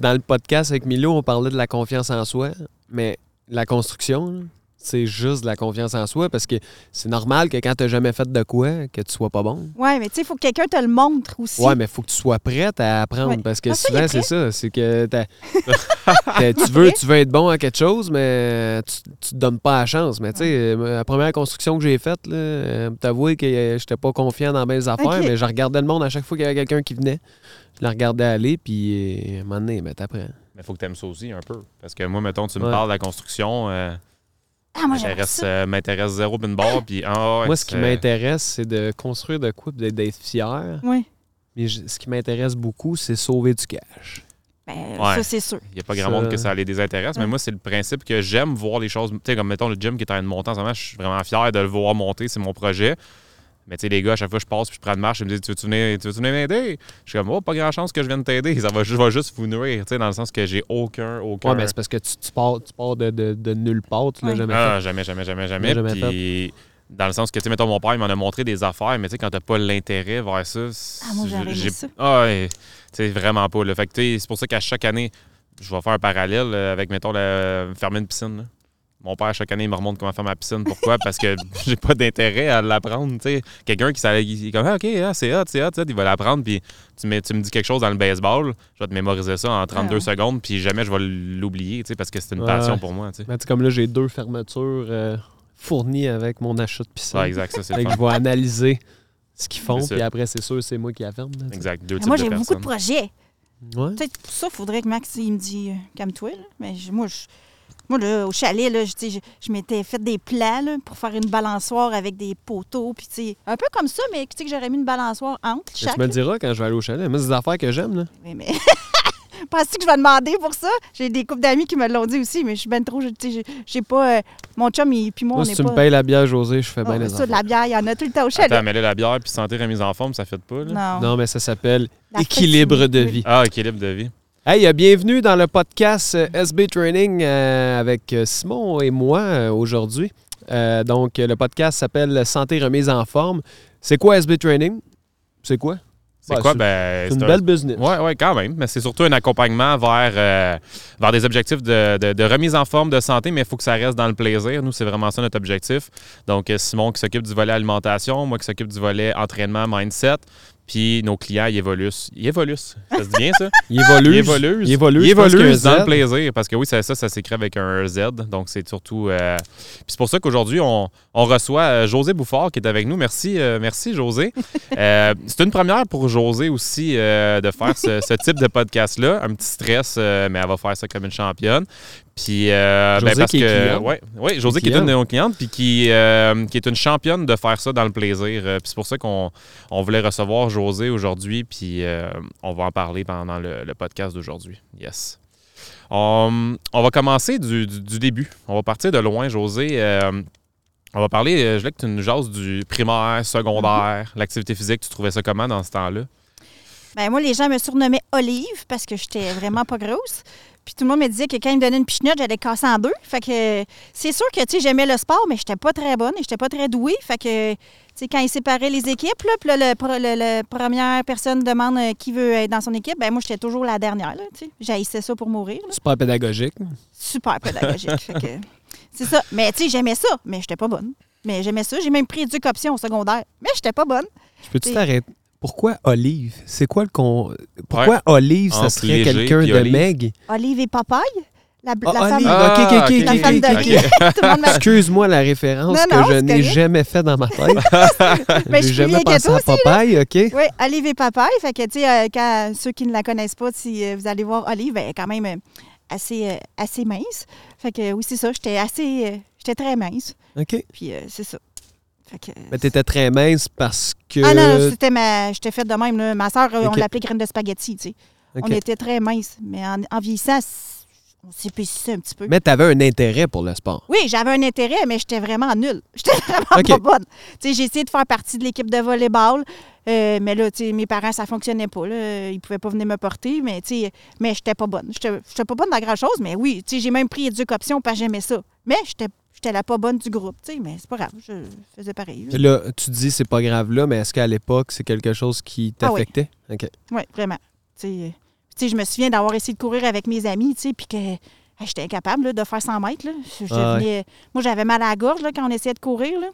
dans le podcast avec Milo, on parlait de la confiance en soi, mais la construction, c'est juste de la confiance en soi parce que c'est normal que quand tu n'as jamais fait de quoi, que tu sois pas bon. Ouais, mais tu sais, il faut que quelqu'un te le montre aussi. Ouais, mais il faut que tu sois prête à apprendre Ouais. parce que Ah, souvent, c'est ça. C'est que tu, veux, tu veux être bon à quelque chose, mais tu, tu te donnes pas la chance. Mais tu sais, euh, la première construction que j'ai faite, euh, t'avouer que j'étais pas confiant dans mes affaires, mais je regardais le monde à chaque fois qu'il y avait quelqu'un qui venait. Je le regardais aller, puis euh, à un moment donné, ben, t'apprends. Mais il faut que tu aimes ça aussi un peu. Parce que moi, mettons, tu me Ouais. parles de la construction, euh, Ah, moi, m'intéresse ça. euh, m'intéresse zéro bin bord. Puis, ouais, Moi, ce qui m'intéresse, c'est de construire de quoi, puis d'être- fier. Oui. Mais je- ce qui m'intéresse beaucoup, c'est sauver du cash. Ben, Ouais. ça, c'est sûr. Il n'y a pas grand Ça- monde que ça les désintéresse, mais moi, c'est le principe que j'aime voir les choses. Tu sais, comme mettons le gym qui est en train de monter en ce moment, je suis vraiment fier de le voir monter, c'est mon projet. Mais tu sais, les gars, à chaque fois que je passe puis je prends une marche, ils me disent Tu veux-tu venir, tu veux-tu venir m'aider? Je suis comme Oh, pas grand chance que je vienne t'aider. Ça va, je vais juste vous nourrir, tu sais, dans le sens que j'ai aucun, aucun. Ouais, mais c'est parce que tu, tu pars, tu pars de, de- de nulle part, tu l'as Ouais. jamais Ah, jamais, jamais, jamais, jamais. Jamais Puis, dans le sens que, tu sais, mettons, mon père, il m'en a montré des affaires, mais tu sais, quand t'as pas l'intérêt vers ça. Ah, moi, j'ai- ça. Ah, ouais, tu sais, vraiment pas. Là. Fait que, tu sais, c'est pour ça qu'à chaque année, je vais faire un parallèle euh, avec, mettons, la, fermer une piscine. là. Mon père, chaque année, il me remonte comment faire ma piscine. Pourquoi? Parce que j'ai pas d'intérêt à l'apprendre. tu sais. Quelqu'un qui s'allait- il est comme, ah, OK, ah, c'est hot, c'est hot, il va l'apprendre. Puis tu, me dis quelque chose dans le baseball, je vais te mémoriser ça en 32 Ah. secondes, puis jamais je vais l'oublier, tu sais, parce que c'est une Ouais. passion pour moi. tu sais. Ben, tu sais, comme là, j'ai deux fermetures euh, fournies avec mon achat de piscine. Ouais, exact, ça, c'est je vais analyser ce qu'ils font, puis après, c'est sûr, c'est moi qui la ferme. là. Exact, deux types Moi, de j'ai beaucoup de projets. Ouais. Peut-être pour ça, il faudrait que Max il me dise euh, calme-toi. Mais moi, je, moi là, au chalet, là, je, je, je m'étais fait des plans là, pour faire une balançoire avec des poteaux. Puis, un peu comme ça, mais tu sais que j'aurais mis une balançoire entre chaque. Tu me le diras quand je vais aller au chalet. Moi, c'est des affaires que j'aime. là. Oui, mais. Penses-tu que je vais demander pour ça? J'ai des couples d'amis qui me l'ont dit aussi, mais je suis ben trop. J'ai pas. euh, mon chum, il, puis moi, Moi, on si n'est tu pas. me payes la bière, José, je fais bien les ça, de la bière, il y en a tout le temps au chalet. Attends, mais là, la bière puis santé remise en forme, ça fait pas, là? non. Non, mais ça s'appelle équilibre de vie. Ah, équilibre de vie. Hey, euh, bienvenue dans le podcast euh, SB Training euh, avec Simon et moi aujourd'hui. Donc, le podcast s'appelle Santé remise en forme. C'est quoi SB Training? C'est quoi? C'est quoi? c'est- Ben, C'est une un- belle business. Oui, ouais, quand même. Mais c'est surtout un accompagnement vers, euh, vers des objectifs de, de- de remise en forme de santé, mais il faut que ça reste dans le plaisir. Nous, c'est vraiment ça notre objectif. Donc, Simon qui s'occupe du volet alimentation, moi qui s'occupe du volet entraînement, mindset. Puis nos clients, ils évoluent. Ils évoluent. Ça se dit bien, ça? Ils évoluent. Il évolue. Ils pense qu'il y a évoluent dans le plaisir. Parce que oui, ça, ça, ça s'écrit avec un Z. Donc, c'est surtout. euh, Puis c'est pour ça qu'aujourd'hui, on, on reçoit euh, José Bouffard qui est avec nous. Merci, euh, merci José. Euh, c'est une première pour José aussi de faire ce, ce type de podcast-là. Un petit stress, mais elle va faire ça comme une championne. Puis, euh, José parce qui est que. Ouais, ouais, José qui est une de nos clientes, puis qui, euh, qui est une championne de faire ça dans le plaisir. Euh, puis c'est pour ça qu'on on voulait recevoir José aujourd'hui, puis euh, on va en parler pendant le, le podcast d'aujourd'hui. Yes. On, on va commencer du, du- du début. On va partir de loin, José. Euh, on va parler, je voulais que tu nous jases du primaire, secondaire, l'activité physique. Tu trouvais ça comment dans ce temps-là? Ben, moi, les gens me surnommaient Olive parce que j'étais vraiment pas grosse. Puis tout le monde me disait que quand ils me donnaient une pichenote, j'allais casser en deux. Fait que c'est sûr que tu sais, j'aimais le sport, mais j'étais pas très bonne et j'étais pas très douée. Fait que tu sais, quand ils séparaient les équipes, là, puis là, le, pro- le- le- première personne demande euh, qui veut être dans son équipe, ben moi, j'étais toujours la dernière. là, tu sais. J'haïssais ça pour mourir. là. Super pédagogique. Super pédagogique. Fait que c'est ça. Mais tu sais, j'aimais ça, mais j'étais pas bonne. Mais j'aimais ça. J'ai même pris éduc option au secondaire, mais j'étais pas bonne. Je peux-tu t'arrêter? Pourquoi Olive? C'est quoi le con... Pourquoi Olive, ça Entre serait quelqu'un de Olive. Meg? Olive et Papaye, la, Ah, la femme. Ah, ok, ok, ok, ok, la femme de Excuse-moi la référence Non, que je n'ai jamais fait dans ma tête. Mais je jamais bien pensé à aussi, Popeye, OK? Oui, Olive et Papaye. Fait que, tu sais, euh, quand ceux qui ne la connaissent pas, si euh, vous allez voir Olive, elle est quand même euh, assez, euh, assez mince. Fait que, oui, c'est ça. J'étais assez. euh, j'étais très mince. OK. Puis, euh, c'est ça. Que. Mais t'étais très mince parce que... Ah non, c'était ma. J'étais faite de même. Là. Ma soeur, on l'appelait graine de spaghetti, tu sais. On était très mince. Mais en, en vieillissant, on s'épaississait un petit peu. Mais t'avais un intérêt pour le sport. Oui, j'avais un intérêt, mais j'étais vraiment nulle. J'étais vraiment pas bonne. Tu sais, j'ai essayé de faire partie de l'équipe de volleyball, euh, mais là, tu sais, mes parents, ça fonctionnait pas. Là. Ils pouvaient pas venir me porter, mais tu sais, mais j'étais pas bonne. J'étais pas bonne dans grand-chose, mais oui, tu sais, j'ai même pris éduc option parce que j'aimais ça. Mais j'étais j'étais la pas bonne du groupe, tu sais, mais c'est pas grave, je faisais pareil. Puis Là, tu dis c'est pas grave là, mais est-ce qu'à l'époque, c'est quelque chose qui Ah oui. t'affectait? OK. Oui, vraiment. Tu sais, je me souviens d'avoir essayé de courir avec mes amis, tu sais, puis que hey, j'étais incapable là, de faire 100 mètres. Là. Je Ah ouais. Moi, j'avais mal à la gorge là, quand on essayait de courir. Là.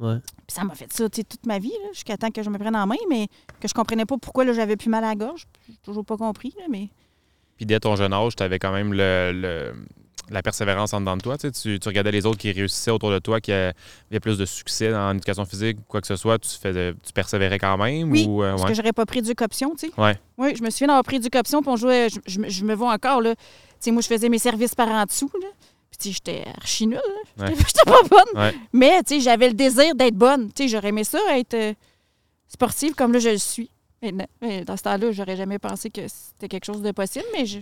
Ouais. Puis ça m'a fait ça toute ma vie, là, jusqu'à temps que je me prenne en main, mais que je comprenais pas pourquoi là, j'avais plus mal à la gorge. J'ai toujours pas compris, là, mais... Puis dès ton jeune âge, tu avais quand même le, le- la persévérance en dedans de toi. Tu, sais, tu, tu regardais les autres qui réussissaient autour de toi, qui avaient plus de succès en éducation physique, quoi que ce soit. Tu, fais tu persévérais quand même? Oui, ou, euh, Parce ouais? que j'aurais pas pris option, tu sais. Ouais. Oui, je me souviens d'avoir pris option, puis on jouait, je, je me- je me vois encore, là. Tu sais, moi, je faisais mes services par en dessous, là. Puis, tu sais, j'étais archi nulle. Ouais. J'étais pas bonne. Ouais. Mais, tu sais, j'avais le désir d'être bonne. Tu sais, j'aurais aimé ça, être euh, sportive comme là, je le suis. Mais dans ce temps-là, j'aurais jamais pensé que c'était quelque chose de possible, mais je...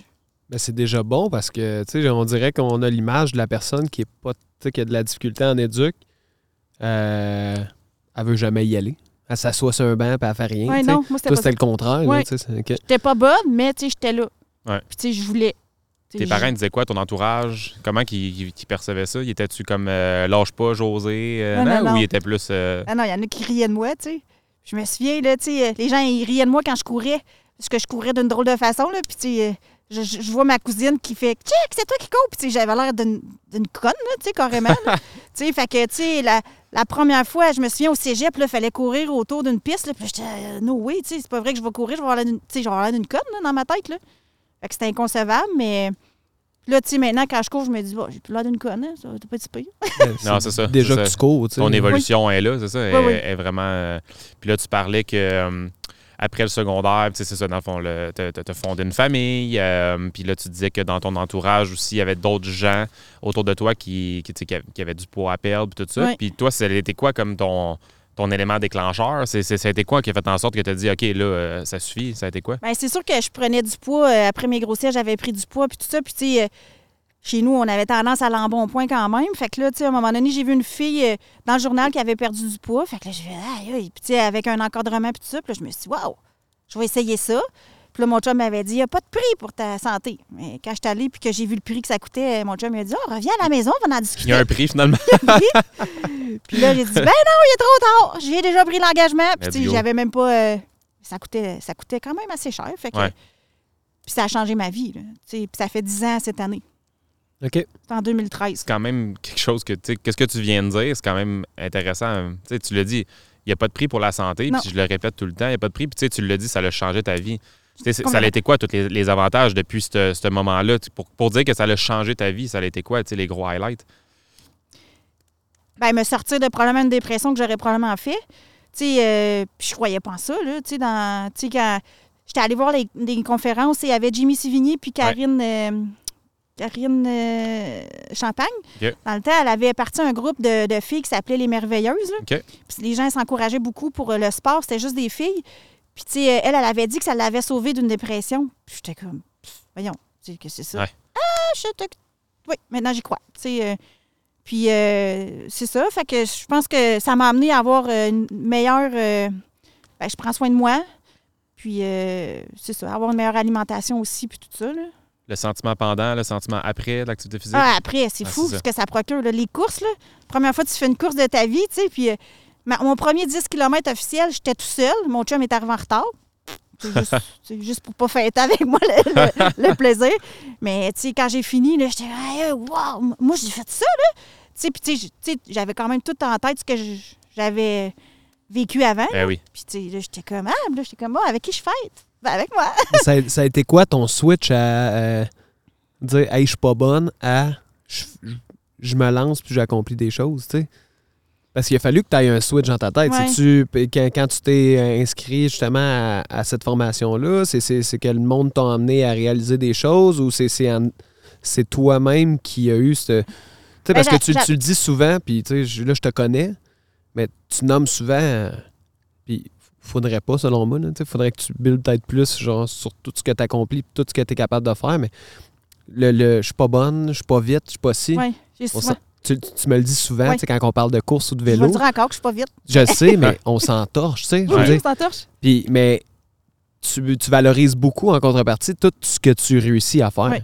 Ben, c'est déjà bon parce que, tu sais, on dirait qu'on a l'image de la personne qui est pas, tu sais, qui a de la difficulté en éduc. Euh, elle veut jamais y aller. Elle s'assoit sur un banc et elle fait rien. Ouais, non, moi, c'était le contraire. Ouais. J'étais pas bonne, mais, tu sais, j'étais là. Ouais. Puis, tu sais, je voulais. Tes parents disaient quoi, ton entourage? Comment qu'ils percevaient ça? Il était-tu comme euh, lâche pas, José? euh, Non, non, Ou non. il était plus. euh, Ah non, il y en a qui riaient de moi, tu sais. Je me souviens, là, tu sais, les gens, ils riaient de moi quand je courais. Parce que je courais d'une drôle de façon, là. Puis, tu sais, je, je- je vois ma cousine qui fait Check, c'est toi qui cours. Puis, j'avais l'air d'une d'une conne, là, tu sais, carrément. tu sais, fait que, tu sais, la, la première fois, je me souviens au cégep, là, il fallait courir autour d'une piste, là. Puis, j'étais, euh, no way, tu sais, c'est pas vrai que je vais courir, je vais avoir l'air d'une- tu sais, je vais avoir l'air d'une conne, là, dans ma tête, là. Fait que c'était inconcevable, mais. Là, tu sais, maintenant, quand je cours, je me dis, bon, j'ai plus l'air d'une conne, hein, ça va pas si pire. Non, c'est ça, Déjà que ça. tu cours, tu sais. ton évolution est là, c'est ça? Elle, Oui, oui. est vraiment. euh, Puis là, tu parlais que. euh, après le secondaire, tu sais, c'est ça, dans le fond, tu as fondé une famille, euh, puis là, tu disais que dans ton entourage aussi, il y avait d'autres gens autour de toi qui, qui, qui avaient- du poids à perdre, puis tout ça. Puis toi, ça a été quoi comme ton, ton élément déclencheur? C'est, ça a été quoi qui a fait en sorte que tu as dit, OK, là, euh, ça suffit? Ça a été quoi? Ben, c'est sûr que je prenais du poids. euh, après mes grossesses, j'avais pris du poids, puis tout ça. Puis, tu sais, chez nous, on avait tendance à l'embonpoint quand même. Fait que là, tu sais, à un moment donné, j'ai vu une fille euh, dans le journal qui avait perdu du poids. Fait que là, je vais, aïe. Puis, tu sais, avec un encadrement, puis tout ça. Puis là, je me suis dit, waouh, je vais essayer ça. Puis là, mon chum m'avait dit, il n'y a pas de prix pour ta santé. Mais quand je suis allée, puis que j'ai vu le prix que ça coûtait, mon chum m'a dit, oh, reviens à la maison, on va en Il y discuter. a un prix finalement. Puis là, j'ai dit, ben non, il est trop tard. J'ai déjà pris l'engagement. Puis, tu sais, j'avais même pas. euh, ça, coûtait, ça coûtait quand même assez cher. Fait que, Ouais. Puis ça a changé ma vie. Là, puis ça fait 10 ans cette année. OK. C'est en 2013. c'est quand même quelque chose que, tu sais, qu'est-ce que tu viens de dire, c'est quand même intéressant. Tu sais, tu l'as dit, il n'y a pas de prix pour la santé, Non. puis je le répète tout le temps, il n'y a pas de prix, puis tu sais, tu l'as dit, ça a changé ta vie. Tu sais, c'est- ça a été quoi, tous les, les avantages depuis ce moment-là? Pour, pour dire que ça a changé ta vie, ça a été quoi, tu sais, les gros highlights? Ben, me sortir de probablement une dépression que j'aurais probablement fait. Tu sais, euh, puis je croyais pas en ça, là. Tu sais, dans. Tu sais, quand j'étais allée voir les, des conférences, il y avait Jimmy Sivigny puis Karine. euh, Karine euh, Champagne. Dans le temps, elle avait parti un groupe de, de filles qui s'appelait Les Merveilleuses. là. Puis les gens s'encourageaient beaucoup pour euh, le sport. C'était juste des filles. Puis, tu sais, elle, elle avait dit que ça l'avait sauvée d'une dépression. Puis, j'étais comme, voyons, tu sais, que c'est ça. Ouais. Ah, je te... Oui, maintenant, j'y crois. Tu sais, euh, puis, euh, c'est ça. Fait que je pense que ça m'a amené à avoir une meilleure. ben, je prends soin de moi. Puis, euh, c'est ça, avoir une meilleure alimentation aussi, puis tout ça. Là. Le sentiment pendant, le sentiment après l'activité physique? Ah, après, c'est Ah, fou ce que ça procure. là. Les courses, là, première fois que tu fais une course de ta vie, tu sais, puis euh, ma- mon premier 10 km officiel, j'étais tout seul. Mon chum est arrivé en retard. C'est juste, juste pour pas fêter avec moi le, le- le plaisir. Mais, tu sais, quand j'ai fini, j'étais, hey, wow, moi, j'ai fait ça, là. Tu sais, j'avais quand même tout en tête ce que j'avais vécu avant. Ben oui. Puis, tu sais, là, j'étais comme, ah, j'étais comme, ah, avec qui je fête? Ben, avec moi. ça, a, ça a été quoi ton switch à euh, dire Hey, je suis pas bonne à je, je me lance puis j'accomplis des choses, tu sais? Parce qu'il a fallu que tu aies un switch dans ta tête. Ouais. C'est-tu, quand, quand tu t'es euh, inscrit justement à, à cette formation-là, c'est, que le monde t'a emmené à réaliser des choses ou c'est, toi-même qui a eu ce. Tu sais, parce Ben, que tu, tu le dis souvent, puis tu là, je te connais, mais tu nommes souvent. euh, Puis faudrait pas, selon moi. Il faudrait que tu builds peut-être plus genre, sur tout ce que tu accomplis, tout ce que tu es capable de faire. Mais le, le je suis pas bonne, je suis pas vite, je suis pas si. S'en- tu, tu me le dis souvent, Ouais. tu sais, quand on parle de course ou de Je vélo. le dire encore que je suis pas vite. Je le sais, mais on s'entorche, tu sais. je torche. Puis, mais tu, tu valorises beaucoup en contrepartie tout ce que tu réussis à faire. Ouais.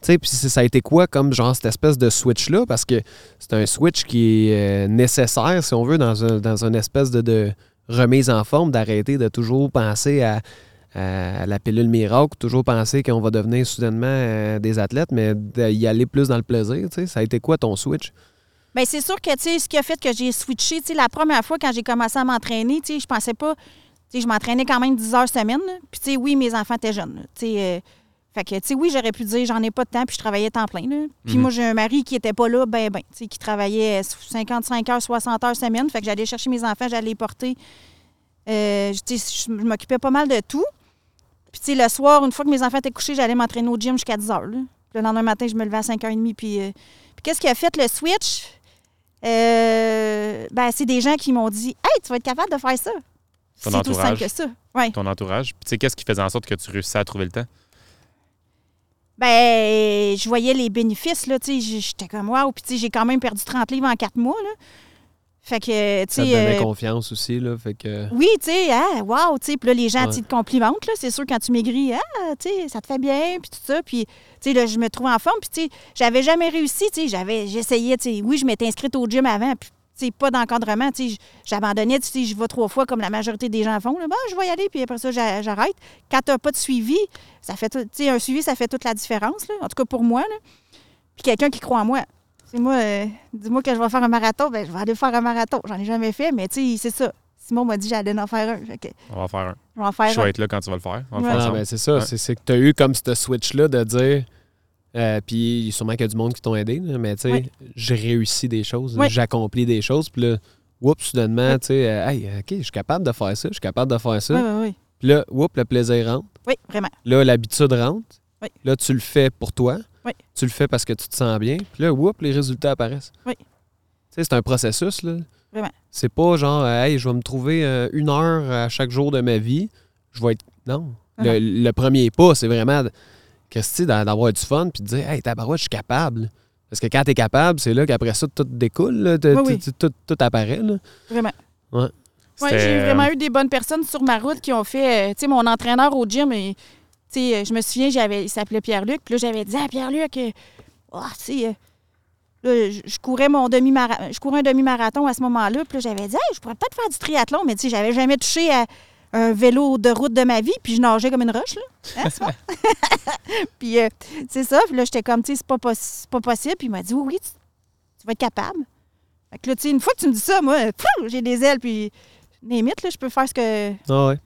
Tu sais, puis ça a été quoi comme genre cette espèce de switch-là? Parce que c'est un switch qui est euh, nécessaire, si on veut, dans un, dans une espèce de, de remise en forme, d'arrêter de toujours penser à la pilule miracle, toujours penser qu'on va devenir soudainement euh, des athlètes, mais d'y aller plus dans le plaisir. Ça a été quoi ton switch? Bien, c'est sûr que, ce qui a fait que j'ai switché, la première fois quand j'ai commencé à m'entraîner, je pensais pas, je m'entraînais quand même 10 heures semaine. Puis, oui, mes enfants étaient jeunes, là. Fait que, tu sais, oui, j'aurais pu dire, j'en ai pas de temps, puis je travaillais temps plein, là. Puis Mhm. moi, j'ai un mari qui était pas là, ben, ben, tu sais, qui travaillait 55 heures, 60 heures semaine. Fait que j'allais chercher mes enfants, j'allais les porter. Euh, tu sais, je m'occupais pas mal de tout. Puis, tu sais, le soir, une fois que mes enfants étaient couchés, j'allais m'entraîner au gym jusqu'à 10 heures, là. Puis le lendemain matin, je me levais à 5h30, puis... euh, puis qu'est-ce qui a fait le switch? Euh, ben, c'est des gens qui m'ont dit Hey, tu vas être capable de faire ça. Ton C'est tout simple entourage. que ça. Ouais. Ton entourage. Puis, tu sais, qu'est-ce qui faisait en sorte que tu réussissais à trouver le temps? Ben, je voyais les bénéfices, là, tu sais, j'étais comme wow, puis tu sais, j'ai quand même perdu 30 livres en 4 mois, là. Fait que, tu Ça te sais, donnait euh, confiance aussi, là. Fait que. oui, tu sais, ah, wow, tu sais, puis là, les gens, Ouais. te complimentent, là, c'est sûr, quand tu maigris, ah, tu sais, ça te fait bien, puis tout ça, puis, tu sais, là, je me trouve en forme, puis, tu sais, j'avais jamais réussi, tu sais, j'avais, j'essayais, tu sais, oui, je m'étais inscrite au gym avant, puis, pas d'encadrement, tu j'abandonnais, tu sais, je vais trois fois comme la majorité des gens font, là, ben, je vais y aller, puis après ça, j'a- j'arrête. Quand t'as pas de suivi, ça fait, tout- tu un suivi, ça fait toute la différence, là, en tout cas pour moi, là. Puis quelqu'un qui croit en moi. C'est moi, euh, dis-moi que je vais faire un marathon, ben, je vais aller faire un marathon. J'en ai jamais fait, mais tu sais, c'est ça. Simon m'a dit j'allais en faire un. On va en faire un. je vais en Je faire vais un. être là quand tu vas le faire. On va le Ouais. faire Ah, ben c'est ça. Ouais. C'est que tu as eu comme ce switch-là de dire. Euh, puis sûrement qu'il y a du monde qui t'ont aidé, là, mais tu sais, Oui. j'ai réussi des choses, j'accomplis des choses, puis là, oups, soudainement, tu sais, euh, hey, OK, je suis capable de faire ça, je suis capable de faire ça. Puis là, oups, le plaisir rentre. Oui, vraiment. Là, l'habitude rentre. Oui. Là, tu le fais pour toi. Oui. Tu le fais parce que tu te sens bien. Puis là, oups, les résultats apparaissent. Oui. Tu sais, c'est un processus, là. Vraiment. C'est pas genre, euh, hey, je vais me trouver euh, une heure à chaque jour de ma vie. Je vais être. Non. Le, le premier pas, c'est vraiment, D'a- d'avoir du fun puis de dire, hey, tabarouette, je suis capable. Parce que quand tu es capable, c'est là qu'après ça, tout découle, là, t- Oui, oui. t- tout, tout apparaît. Là. Vraiment. Ouais. J'ai vraiment euh, eu des bonnes personnes sur ma route qui ont fait. euh, tu sais, mon entraîneur au gym, et, tu sais, euh, je me souviens, j'avais, il s'appelait Pierre-Luc. Puis là, j'avais dit à Pierre-Luc, euh, Ah, tu sais, euh, là, je, courais mon demi-marathon. Je courais un demi-marathon à ce moment-là. Puis là, j'avais dit, Hey, je pourrais peut-être faire du triathlon. Mais tu sais, j'avais jamais touché à un vélo de route de ma vie. Puis je nageais comme une roche, là. Hein, puis euh, c'est ça. Puis là, j'étais comme, tu sais, c'est pas, possi- pas possible. Puis il m'a dit, oui, oui, tu, tu vas être capable. Fait que là, tu sais, une fois que tu me dis ça, moi, j'ai des ailes. Puis limite, là, je peux faire ce que. Ah ouais.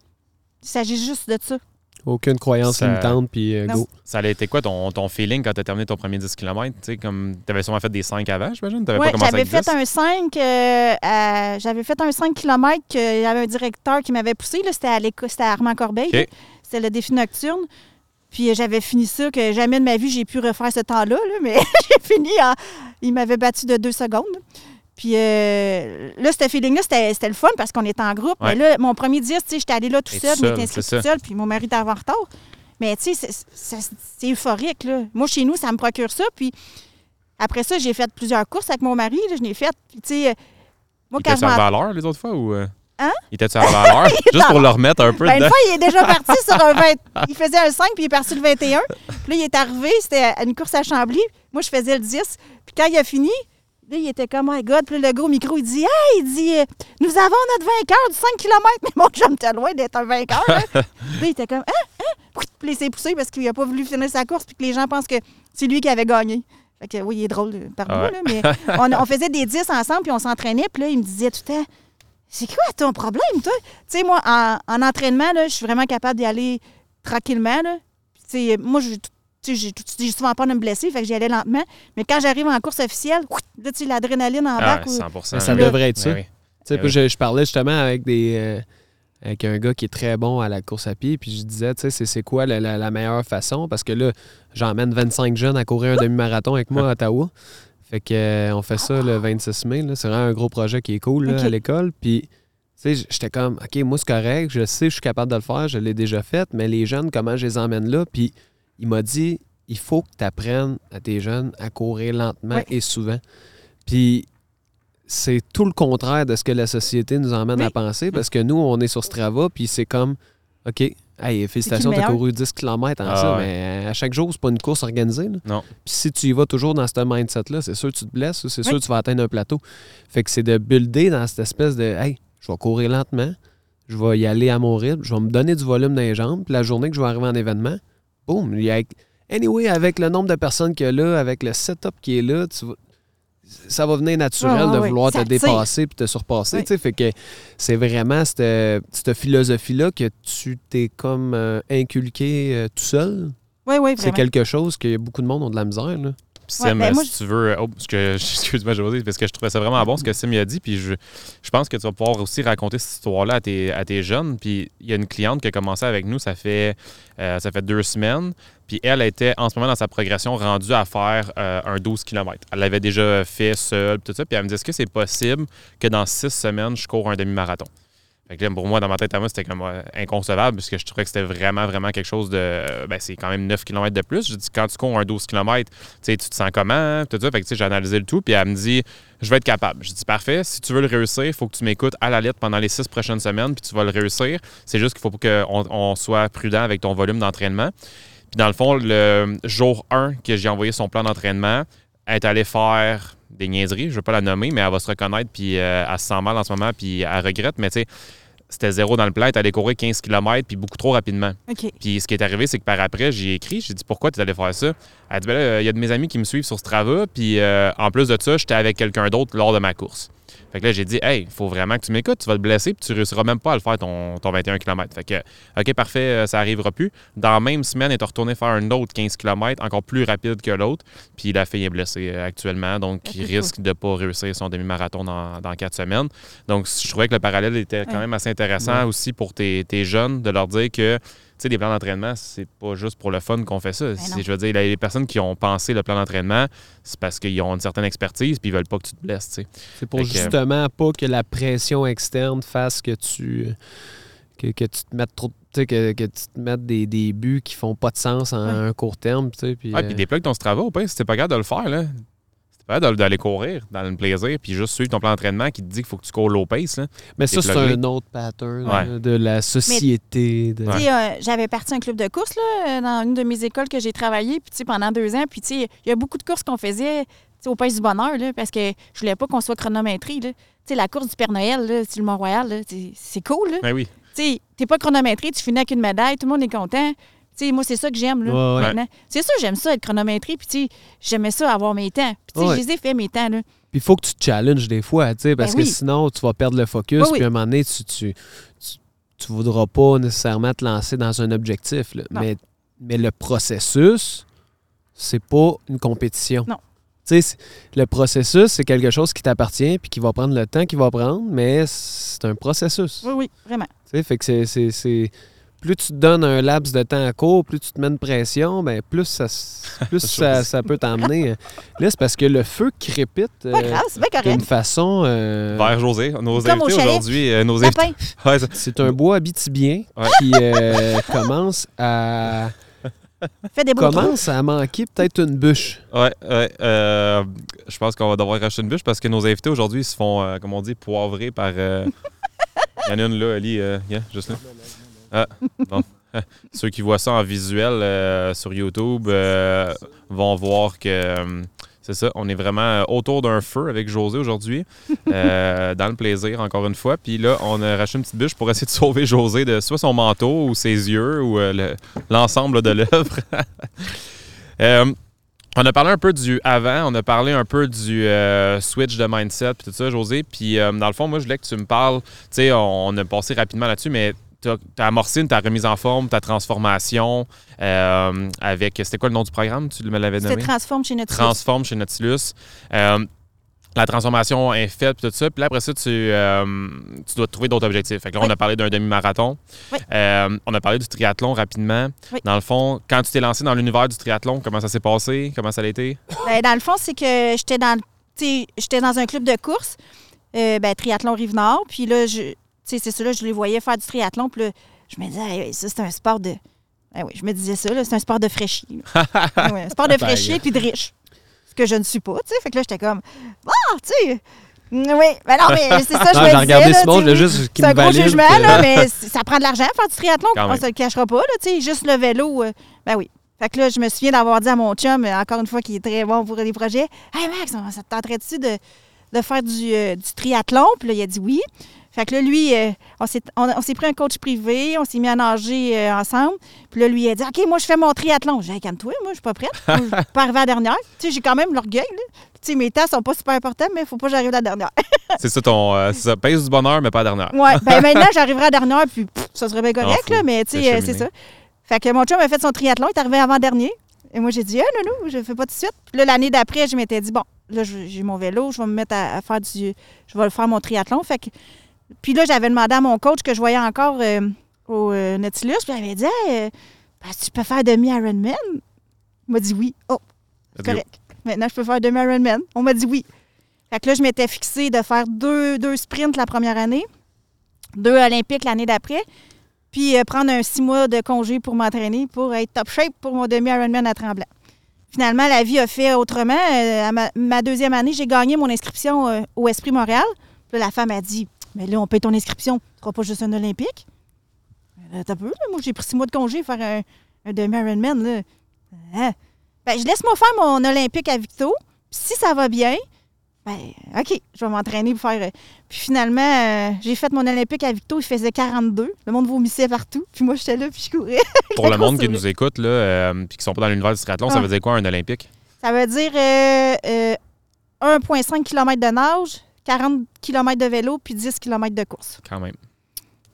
Il s'agit juste de ça. Aucune croyance Ça- limitante, puis euh, go. Ça a été quoi ton, ton feeling quand tu as terminé ton premier 10 km? Tu sais, comme, avais sûrement fait des 5 avant, j'imagine? Pas commencé j'avais avec 10? fait un 5 euh, à- j'avais fait un 5 km il y avait un directeur qui m'avait poussé là, c'était à à Armand Corbeil. C'était le défi nocturne. Puis euh, j'avais fini ça que jamais de ma vie j'ai pu refaire ce temps-là là, mais j'ai fini en il m'avait battu de deux secondes. Puis euh, là, ce feeling-là, c'était le fun parce qu'on était en groupe. Ouais. Mais là, mon premier 10, tu sais, j'étais allée là tout seul, tout je seul, m'étais inscrite ça. seule, puis mon mari était en retard. Mais tu sais, c'est- euphorique, là. Moi, chez nous, ça me procure ça. Puis après ça, j'ai fait plusieurs courses avec mon mari. là, je l'ai fait. Puis tu sais, euh, moi, Il quand je à l'heure les autres fois ou. euh? Hein? Il était-tu à l'heure? Juste pour le remettre un peu Ben, une fois, il est déjà parti sur un 20... Il faisait un 5, puis il est parti le 21. Puis là, il est arrivé, c'était à une course à Chambly. Moi, je faisais le 10. Puis quand il a fini, là, il était comme, oh my God. Puis le gros micro, il dit, hey, il dit, euh, nous avons notre vainqueur du 5 km. Mais mon chum était loin d'être un vainqueur. hein. Là, il était comme, hein, hein. Puis il s'est poussé parce qu'il n'a pas voulu finir sa course, puis que les gens pensent que c'est lui qui avait gagné. Fait que oui, il est drôle euh, par Ah ouais. là, mais on, on faisait des 10 ensemble, puis on s'entraînait. Puis là, il me disait tout le temps, c'est quoi ton problème, toi? Tu sais, moi, en, en entraînement, là, je suis vraiment capable d'y aller tranquillement. Là. Puis, tu sais, moi, j'ai tout- tu sais, j'ai souvent peur de me blesser, fait que j'y allais lentement. Mais quand j'arrive en course officielle, là, tu sais, l'adrénaline en Ah, bac. ouais, ou- 100 Mais ça là. devrait être ça. Oui. Tu sais, puis oui. je, je parlais justement avec des euh, avec un gars qui est très bon à la course à pied, puis je disais, tu sais, c'est- c'est quoi la, la- la meilleure façon? Parce que là, j'emmène 25 jeunes à courir un demi-marathon avec moi à Ottawa. Fait que euh, on fait ça le 26 mai. là. C'est vraiment un gros projet qui est cool là, à l'école. Puis, tu sais, j'étais comme, OK, moi, c'est correct, je sais, je suis capable de le faire, je l'ai déjà fait, mais les jeunes, comment je les emmène là? Puis, il m'a dit, il faut que tu apprennes à tes jeunes à courir lentement Ouais. et souvent. Puis, c'est tout le contraire de ce que la société nous emmène Oui. à penser parce que nous, on est sur Strava, puis c'est comme, OK, hey, félicitations, le tu as meilleur? couru 10 km en Ah ça, ouais. mais à chaque jour, c'est pas une course organisée. là. Non. Puis si tu y vas toujours dans ce mindset-là, c'est sûr que tu te blesses ou c'est sûr que tu vas atteindre un plateau. Fait que c'est de builder dans cette espèce de, hey, je vais courir lentement, je vais y aller à mon rythme, je vais me donner du volume dans les jambes, puis la journée que je vais arriver en événement, boum, il y a- anyway, avec le nombre de personnes qu'il y a là, avec le setup qui est là, tu ça va venir naturel Ah, de oui, vouloir te tire. dépasser puis te surpasser. Oui. tu sais. Fait que c'est vraiment cette, cette philosophie-là que tu t'es comme euh, inculqué euh, tout seul. Oui, oui, C'est quelque chose que beaucoup de monde ont de la misère. Là. Ouais, Sim, ben, si tu veux. Oh, parce que- excuse-moi, José, parce que je trouvais ça vraiment bon ce que Sim y a dit. Puis je, je pense que tu vas pouvoir aussi raconter cette histoire-là à tes, à tes jeunes. Puis il y a une cliente qui a commencé avec nous, ça fait, euh, ça fait deux semaines. Puis elle était en ce moment dans sa progression rendue à faire euh, un 12 km. Elle l'avait déjà fait seule, puis tout ça. Puis elle me dit est-ce que c'est possible que dans six semaines, je cours un demi-marathon? Fait que là, pour moi, dans ma tête à moi, c'était comme euh, inconcevable parce que je trouvais que c'était vraiment, vraiment quelque chose de. euh, ben, c'est quand même 9 km de plus. Je dis, quand tu cours un 12 km, tu te sens comment? Fait que, j'ai analysé le tout. Puis elle me dit, je vais être capable. Je dis, parfait. Si tu veux le réussir, il faut que tu m'écoutes à la lettre pendant les six prochaines semaines. Puis tu vas le réussir. C'est juste qu'il faut qu'on on soit prudent avec ton volume d'entraînement. Puis dans le fond, le jour 1 que j'ai envoyé son plan d'entraînement, elle est allée faire des niaiseries, je ne vais pas la nommer, mais elle va se reconnaître, puis euh, elle se sent mal en ce moment, puis elle regrette, mais tu sais, c'était zéro dans le plan, elle allée courir 15 km, puis beaucoup trop rapidement. Puis ce qui est arrivé, c'est que par après, j'ai écrit, j'ai dit pourquoi tu allé faire ça. Elle dit ben là, il y a de mes amis qui me suivent sur Strava, puis euh, en plus de ça, j'étais avec quelqu'un d'autre lors de ma course. Fait que là, j'ai dit, hey, il faut vraiment que tu m'écoutes, tu vas te blesser, puis tu réussiras même pas à le faire ton, ton 21 km. Fait que, OK, parfait, euh, ça arrivera plus. Dans la même semaine, elle est retournée faire un autre 15 km, encore plus rapide que l'autre, puis la fille est blessée euh, actuellement, donc il Ok, risque de pas réussir son demi-marathon dans, dans quatre semaines. Donc, je trouvais que le parallèle était quand même assez intéressant Ouais. aussi pour tes, tes jeunes, de leur dire que sais, des plans d'entraînement, c'est pas juste pour le fun qu'on fait ça. Non. je veux dire, les personnes qui ont pensé le plan d'entraînement, c'est parce qu'ils ont une certaine expertise puis ils veulent pas que tu te blesses. tu sais. C'est pour Fait que- justement pas que la pression externe fasse que tu que, que tu te mettes trop tu sais, que, que tu te mettes des, des buts qui font pas de sens en Ouais. un court terme. tu sais, Puis, Ouais, euh, puis déploie ton Strava au pire, si t'es pas capable de le faire, là. D'aller courir dans le plaisir, puis juste suivre ton plan d'entraînement qui te dit qu'il faut que tu cours low pace, là. mais ça, c'est un autre pattern Ouais. là, de la société. de- euh, j'avais parti un club de course là, euh, dans une de mes écoles que j'ai travaillé puis tu sais, pendant deux ans. Puis tu sais, il y a beaucoup de courses qu'on faisait au Pays du Bonheur là, parce que je voulais pas qu'on soit chronométré. là. Tu sais, la course du Père Noël là, sur le Mont-Royal, là, c'est c'est cool. Là. Ben oui. Tu sais, t'es pas chronométré, tu finis avec une médaille, tout le monde est content. Tu sais, moi, c'est ça que j'aime. là, Ouais, ouais. maintenant. C'est sûr, j'aime ça, être chronométré. Puis, j'aimais ça, avoir mes temps. Puis, Ouais. je les ai fait, mes temps. Là. Puis il faut que tu te challenges des fois, parce Ben que oui. sinon, tu vas perdre le focus. Oui. Puis à un moment donné, tu, tu, tu, tu voudras pas nécessairement te lancer dans un objectif. là. Mais, mais le processus, c'est pas une compétition. Non. Tu sais, c'est- le processus, c'est quelque chose qui t'appartient puis qui va prendre le temps qu'il va prendre, mais c'est un processus. Oui, oui, vraiment. Tu sais, fait que c'est- Plus tu te donnes un laps de temps court, plus tu te mets une pression, ben plus ça, plus ça, ça peut t'emmener. Là, c'est parce que le feu crépite euh, grave, c'est bien d'une façon. euh, Vers José, nos invités aujourd'hui, euh, nos invités. Ouais, ça- c'est un bois habitibien Ouais. qui euh, commence à Fais des commence à manquer peut-être une bûche. Ouais, ouais. euh, je pense qu'on va devoir racheter une bûche parce que nos invités aujourd'hui se font, euh, comme on dit, poivrer par. euh, Il y en a une là, Ali, euh, yeah, juste là. Ah, bon. Ceux qui voient ça en visuel euh, sur YouTube euh, vont voir que euh, c'est ça, on est vraiment autour d'un feu avec José aujourd'hui, euh, dans le plaisir encore une fois. Puis là, on a racheté une petite bûche pour essayer de sauver José de soit son manteau ou ses yeux ou le- l'ensemble de l'œuvre. On a parlé un peu du avant, on a parlé un peu du euh, switch de mindset puis tout ça, José. Puis euh, dans le fond, moi, je voulais que tu me parles. Tu sais, on, on a passé rapidement là-dessus, mais tu as amorcé ta remise en forme, ta transformation euh, avec. C'était quoi le nom du programme? Tu me l'avais C'était nommé? Transforme chez notre Transforme chez Nautilus. Euh, la transformation est faite, puis tout ça. Puis là, après ça, tu, euh, tu dois trouver d'autres objectifs. Fait que là, on a parlé d'un demi-marathon. Oui. Euh, on a parlé du triathlon rapidement. Oui. Dans le fond, quand tu t'es lancé dans l'univers du triathlon, comment ça s'est passé? Comment ça a été? Ben, dans le fond, c'est que j'étais dans, j'étais un club de course, euh, ben, triathlon Rive-Nord. Puis là, je, sais, c'est ça, là, je les voyais faire du triathlon. Puis là, je me disais, Hey, ça, c'est un sport de. Ah oui, je me disais ça, c'est un sport de fraîchier. là. Ah ouais, un sport de fraîchier puis de riche. Ce que je ne suis pas, tu sais. Fait que là, j'étais comme, ah, tu sais. mm, Oui, ben non, mais c'est ça, je me disais. c'est un gros jugement, que- là, mais c- ça prend de l'argent faire du triathlon. Quand On même. se le cachera pas, là, tu sais. Juste le vélo, euh, ben oui. Fait que là, je me souviens d'avoir dit à mon chum, euh, encore une fois, qui est très bon pour les projets, Hey Max, ça te tenterait-tu de, de faire du, euh, du triathlon? Puis là, il a dit oui. Fait que là, lui, euh, on s'est on, pris un coach privé, on s'est mis à nager euh, ensemble. Puis là, lui, il a dit OK, moi, je fais mon triathlon. J'ai dit calme-toi, moi, je suis pas prête. Je suis pas arrivée à la dernière. Tu sais, j'ai quand même l'orgueil, là. Tu sais, mes temps sont pas super importants, mais il faut pas que j'arrive à la dernière. C'est ça ton. euh, c'est ça, pèse du bonheur, mais pas la dernière. Ouais, ben maintenant, j'arriverai à la dernière, puis pff, ça serait bien correct, fou. là, mais tu sais, c'est ça. Fait que mon chum a fait son triathlon, il est arrivé avant-dernier. Et moi, j'ai dit, ah, non, non, je fais pas tout de suite. Puis là, l'année d'après, je m'étais dit, bon, là, j'ai mon vélo, je vais me mettre à, à faire du. Je vais faire mon triathlon. Fait que. Puis là, j'avais demandé à mon coach que je voyais encore euh, au euh, Nautilus, puis il avait dit, hey, euh, ben, tu peux faire demi-Ironman? Il m'a dit oui. Oh, go. correct. Maintenant, je peux faire demi-Ironman. On m'a dit oui. Fait que là, je m'étais fixé de faire deux, deux sprints la première année, deux olympiques l'année d'après, puis euh, prendre un six mois de congé pour m'entraîner pour être top shape pour mon demi-Ironman à Tremblant. Finalement, la vie a fait autrement. À ma, ma deuxième année, j'ai gagné mon inscription au Esprit Montréal. Puis là, la femme a dit Mais là, on paye ton inscription. Tu seras pas juste un Olympique? Euh, T'as peu, là. Moi, j'ai pris six mois de congé faire un, un demi-Ironman. là. Hein? Ben, je laisse-moi faire mon Olympique à Victo. Puis si ça va bien, ben, OK, je vais m'entraîner pour faire. euh, Puis finalement, euh, j'ai fait mon Olympique à Victo. Il faisait 42. Le monde vomissait partout. Puis moi, j'étais là, puis je courais. Pour le monde qui nous écoute, là, euh, puis qui sont pas dans l'univers du triathlon, ça Ah. veut dire quoi un Olympique? Ça veut dire euh, euh, 1,5 km de nage, 40 km de vélo, puis 10 km de course. Quand même.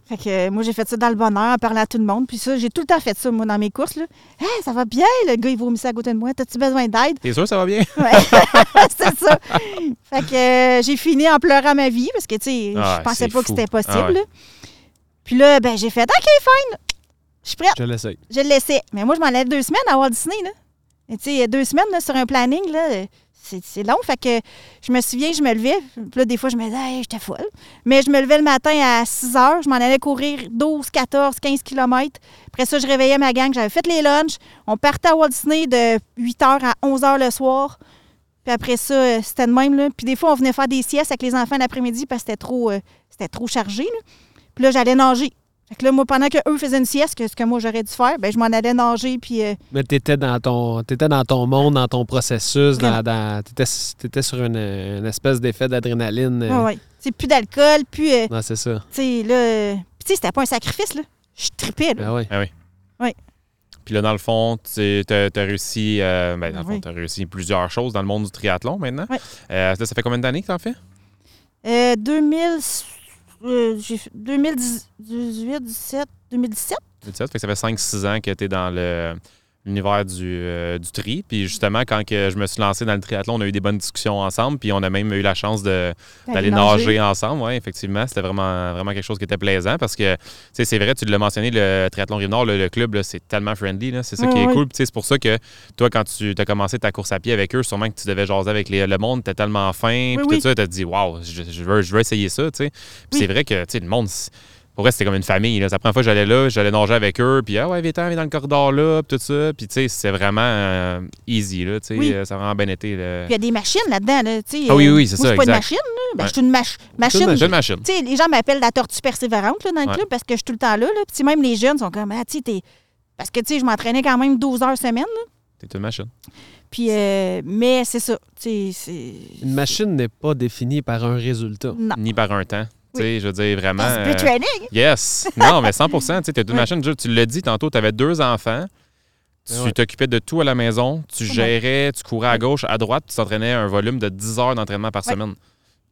Fait que euh, moi, j'ai fait ça dans le bonheur, en parlant à tout le monde. Puis ça, j'ai tout le temps fait ça, moi, dans mes courses. Là. Hey, ça va bien, le gars, il vomissait à côté de moi. T'as-tu besoin d'aide? T'es sûr que ça va bien? Ouais, c'est ça. Fait que euh, j'ai fini en pleurant ma vie parce que, tu sais, Ah, je pensais c'est pas que c'était possible. Ah ouais. là. Puis là, ben, j'ai fait OK, fine. Je suis prête. Je l'essaye. Je le laissais. Mais moi, je m'en allais deux semaines à Walt Disney. Là. Tu sais, deux semaines là, sur un planning, là, c'est, long. Fait que je me souviens, je me levais. Puis là, des fois, je me disais, hey, j'étais folle. Mais je me levais le matin à 6 heures. Je m'en allais courir 12, 14, 15 kilomètres. Après ça, je réveillais ma gang. J'avais fait les lunchs. On partait à Walt Disney de 8 h à 11 h le soir. Puis après ça, euh, c'était de même. Là. Puis des fois, on venait faire des siestes avec les enfants l'après-midi parce que c'était trop, euh, c'était trop chargé. Puis là, j'allais nager. Fait que là, moi, pendant qu'eux faisaient une sieste, que ce que moi j'aurais dû faire, ben je m'en allais nager. Puis euh, Mais tu étais dans ton t'étais dans ton monde, dans ton processus, dans, dans, t'étais, t'étais sur une, une espèce d'effet d'adrénaline. euh. ouais, ouais. C'est plus d'alcool, puis, euh, Non, c'est ça. tu sais, là. puis, tu sais, c'était pas un sacrifice, là. Je tripais, là. Ben oui. Puis là, dans le fond, tu as, réussi, euh, ben, dans le Oui. fond, t'as réussi plusieurs choses dans le monde du triathlon maintenant. Oui. Euh, ça fait combien d'années que tu en fais? Euh, 2000, euh, j'ai fait 2018, 17, 2017. 2017, fait que ça fait 5-6 ans que tu es dans le- l'univers du, euh, du tri. Puis justement, quand que je me suis lancé dans le triathlon, on a eu des bonnes discussions ensemble. Puis on a même eu la chance d'aller nager ensemble. Oui, effectivement, c'était vraiment, vraiment quelque chose qui était plaisant parce que, tu sais, c'est vrai, tu l'as mentionné, le triathlon Rive-Nord, le, le club, c'est tellement friendly. C'est ça qui est ouais. cool. Puis, tu sais, c'est pour ça que toi, quand tu as commencé ta course à pied avec eux, sûrement que tu devais jaser avec les- le monde, t'es tellement fin. puis oui. tout ça, t'as dit, waouh, je, je veux, je veux essayer ça. tu sais. Puis Oui. c'est vrai que, tu sais, le monde, pour vrai, c'était comme une famille. là. La première fois que j'allais là, j'allais nager avec eux, puis ah ouais, viens viens dans le corridor là, puis tout ça. Puis tu sais, c'est vraiment euh, easy, là, tu sais, Oui. euh, ça a vraiment bien été. là. Puis il y a des machines là-dedans, là. tu sais, Ah oui, oui, c'est ça, C'est pas une machine, là. Ben, Ouais. je suis une mach- machine. Une jeune machine. Tu sais, les gens m'appellent la tortue persévérante là, dans le Ouais. club parce que je suis tout le temps là. là. Puis même les jeunes sont comme, ah, tu sais, t'es- Parce que, tu sais, je m'entraînais quand même 12 heures semaine. là. T'es une machine. Puis, euh, mais c'est ça. Tu sais, c'est. Une machine n'est pas définie par un résultat. Non. Ni par un temps. Tu sais, je veux dire, vraiment. C'est euh, training. Yes! Non, mais 100 Tu sais, t'es une machine. Tu l'as dit tantôt, tu avais deux enfants. Tu t'occupais de tout à la maison. Tu gérais, tu courais à gauche, à droite, tu t'entraînais un volume de 10 heures d'entraînement par semaine.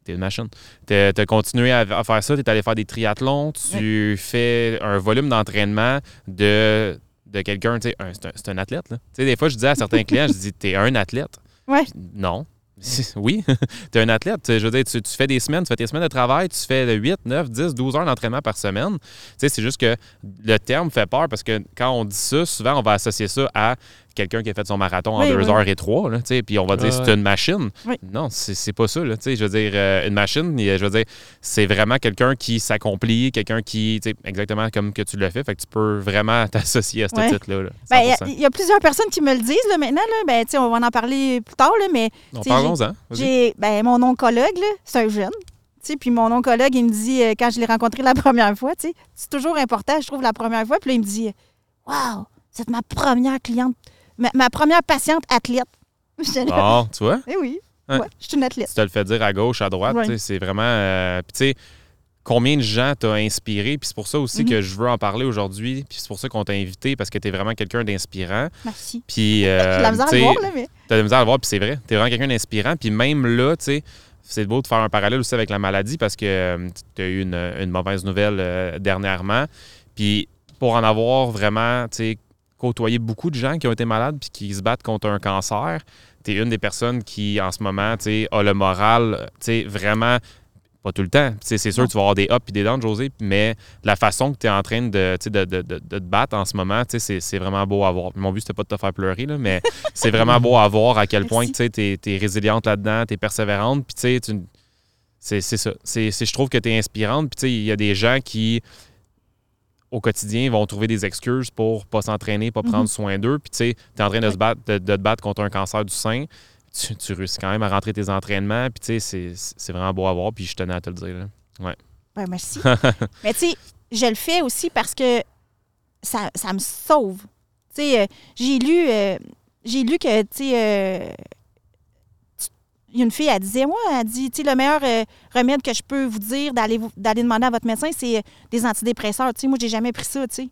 T'es une machine. Tu as continué à, à faire ça, tu es allé faire des triathlons, tu fais un volume d'entraînement de, de quelqu'un, tu sais, un- c'est un, c'est un athlète. Là. Tu sais, des fois, je dis à certains clients, je dis, t'es un athlète. Ouais. Non. Oui, tu es un athlète. Je veux dire, tu, fais des semaines, tu fais tes semaines de travail, tu fais de 8, 9, 10, 12 heures d'entraînement par semaine. Tu sais, c'est juste que le terme fait peur parce que quand on dit ça, souvent, on va associer ça à quelqu'un qui a fait son marathon en Oui, 2 oui. heures et 3, là, tu sais, puis on va dire Ouais, c'est une machine. Oui. Non, c'est pas ça. Là, tu sais, je veux dire, euh, une machine, je veux dire, c'est vraiment quelqu'un qui s'accomplit, quelqu'un qui, tu sais, exactement comme que tu l'as fait, fait que tu peux vraiment t'associer à ce titre-là. là, Ben, Il y a- 100%. il y, a plusieurs personnes qui me le disent là, maintenant. Là. Ben, tu sais, on va en parler plus tard, là, mais parlons-en. ben, mon oncologue, c'est un jeune. Tu sais, Puis mon oncologue, il me dit, euh, quand je l'ai rencontré la première fois, c'est toujours important, je trouve, la première fois. Puis là, il me dit Waouh, c'est ma première cliente, ma, ma première patiente athlète. Bon, tu vois? Eh oui, ouais, je suis une athlète. tu te le fais dire à gauche, à droite, c'est vraiment. euh, Puis, tu sais, combien de gens t'as inspiré. Puis c'est pour ça aussi Mhm. que je veux en parler aujourd'hui. Puis c'est pour ça qu'on t'a invité, parce que tu es vraiment quelqu'un d'inspirant. Merci. Puis, euh, J'ai la misère à le voir, là, mais. T'as de la misère à le voir, puis c'est vrai. T'es vraiment quelqu'un d'inspirant. Puis même là, tu sais, c'est beau de faire un parallèle aussi avec la maladie parce que tu as eu une, une mauvaise nouvelle euh, dernièrement. Puis pour en avoir vraiment, tu sais, côtoyé beaucoup de gens qui ont été malades puis qui se battent contre un cancer, tu es une des personnes qui, en ce moment, a le moral, sais, vraiment pas tout le temps. C'est sûr que tu vas avoir des ups et des downs, José, mais la façon que tu es en train de, de, de- de- de te battre en ce moment, c'est vraiment beau à voir. Mon but, c'était pas de te faire pleurer, là, mais c'est vraiment beau à voir à quel point tu es, résiliente là-dedans, tu es persévérante, puis tu c'est ça. Je trouve que tu es inspirante, puis il y a des gens qui, au quotidien, vont trouver des excuses pour pas s'entraîner, pas prendre Mhm. soin d'eux, puis tu sais, tu es en train de, Ouais. se battre, de, de te battre contre un cancer du sein. Tu, tu réussis quand même à rentrer tes entraînements, puis tu sais, c'est- c'est vraiment beau à voir, puis je tenais à te le dire. là. Ben, merci. Mais tu sais, je le fais aussi parce que ça, ça me sauve. Tu sais, euh, j'ai lu, euh, j'ai lu que, tu sais, euh, une fille, elle disait, moi, elle dit, tu sais, le meilleur euh, remède que je peux vous dire d'aller demander à votre médecin, c'est euh, des antidépresseurs. Tu sais, moi, j'ai jamais pris ça, tu sais.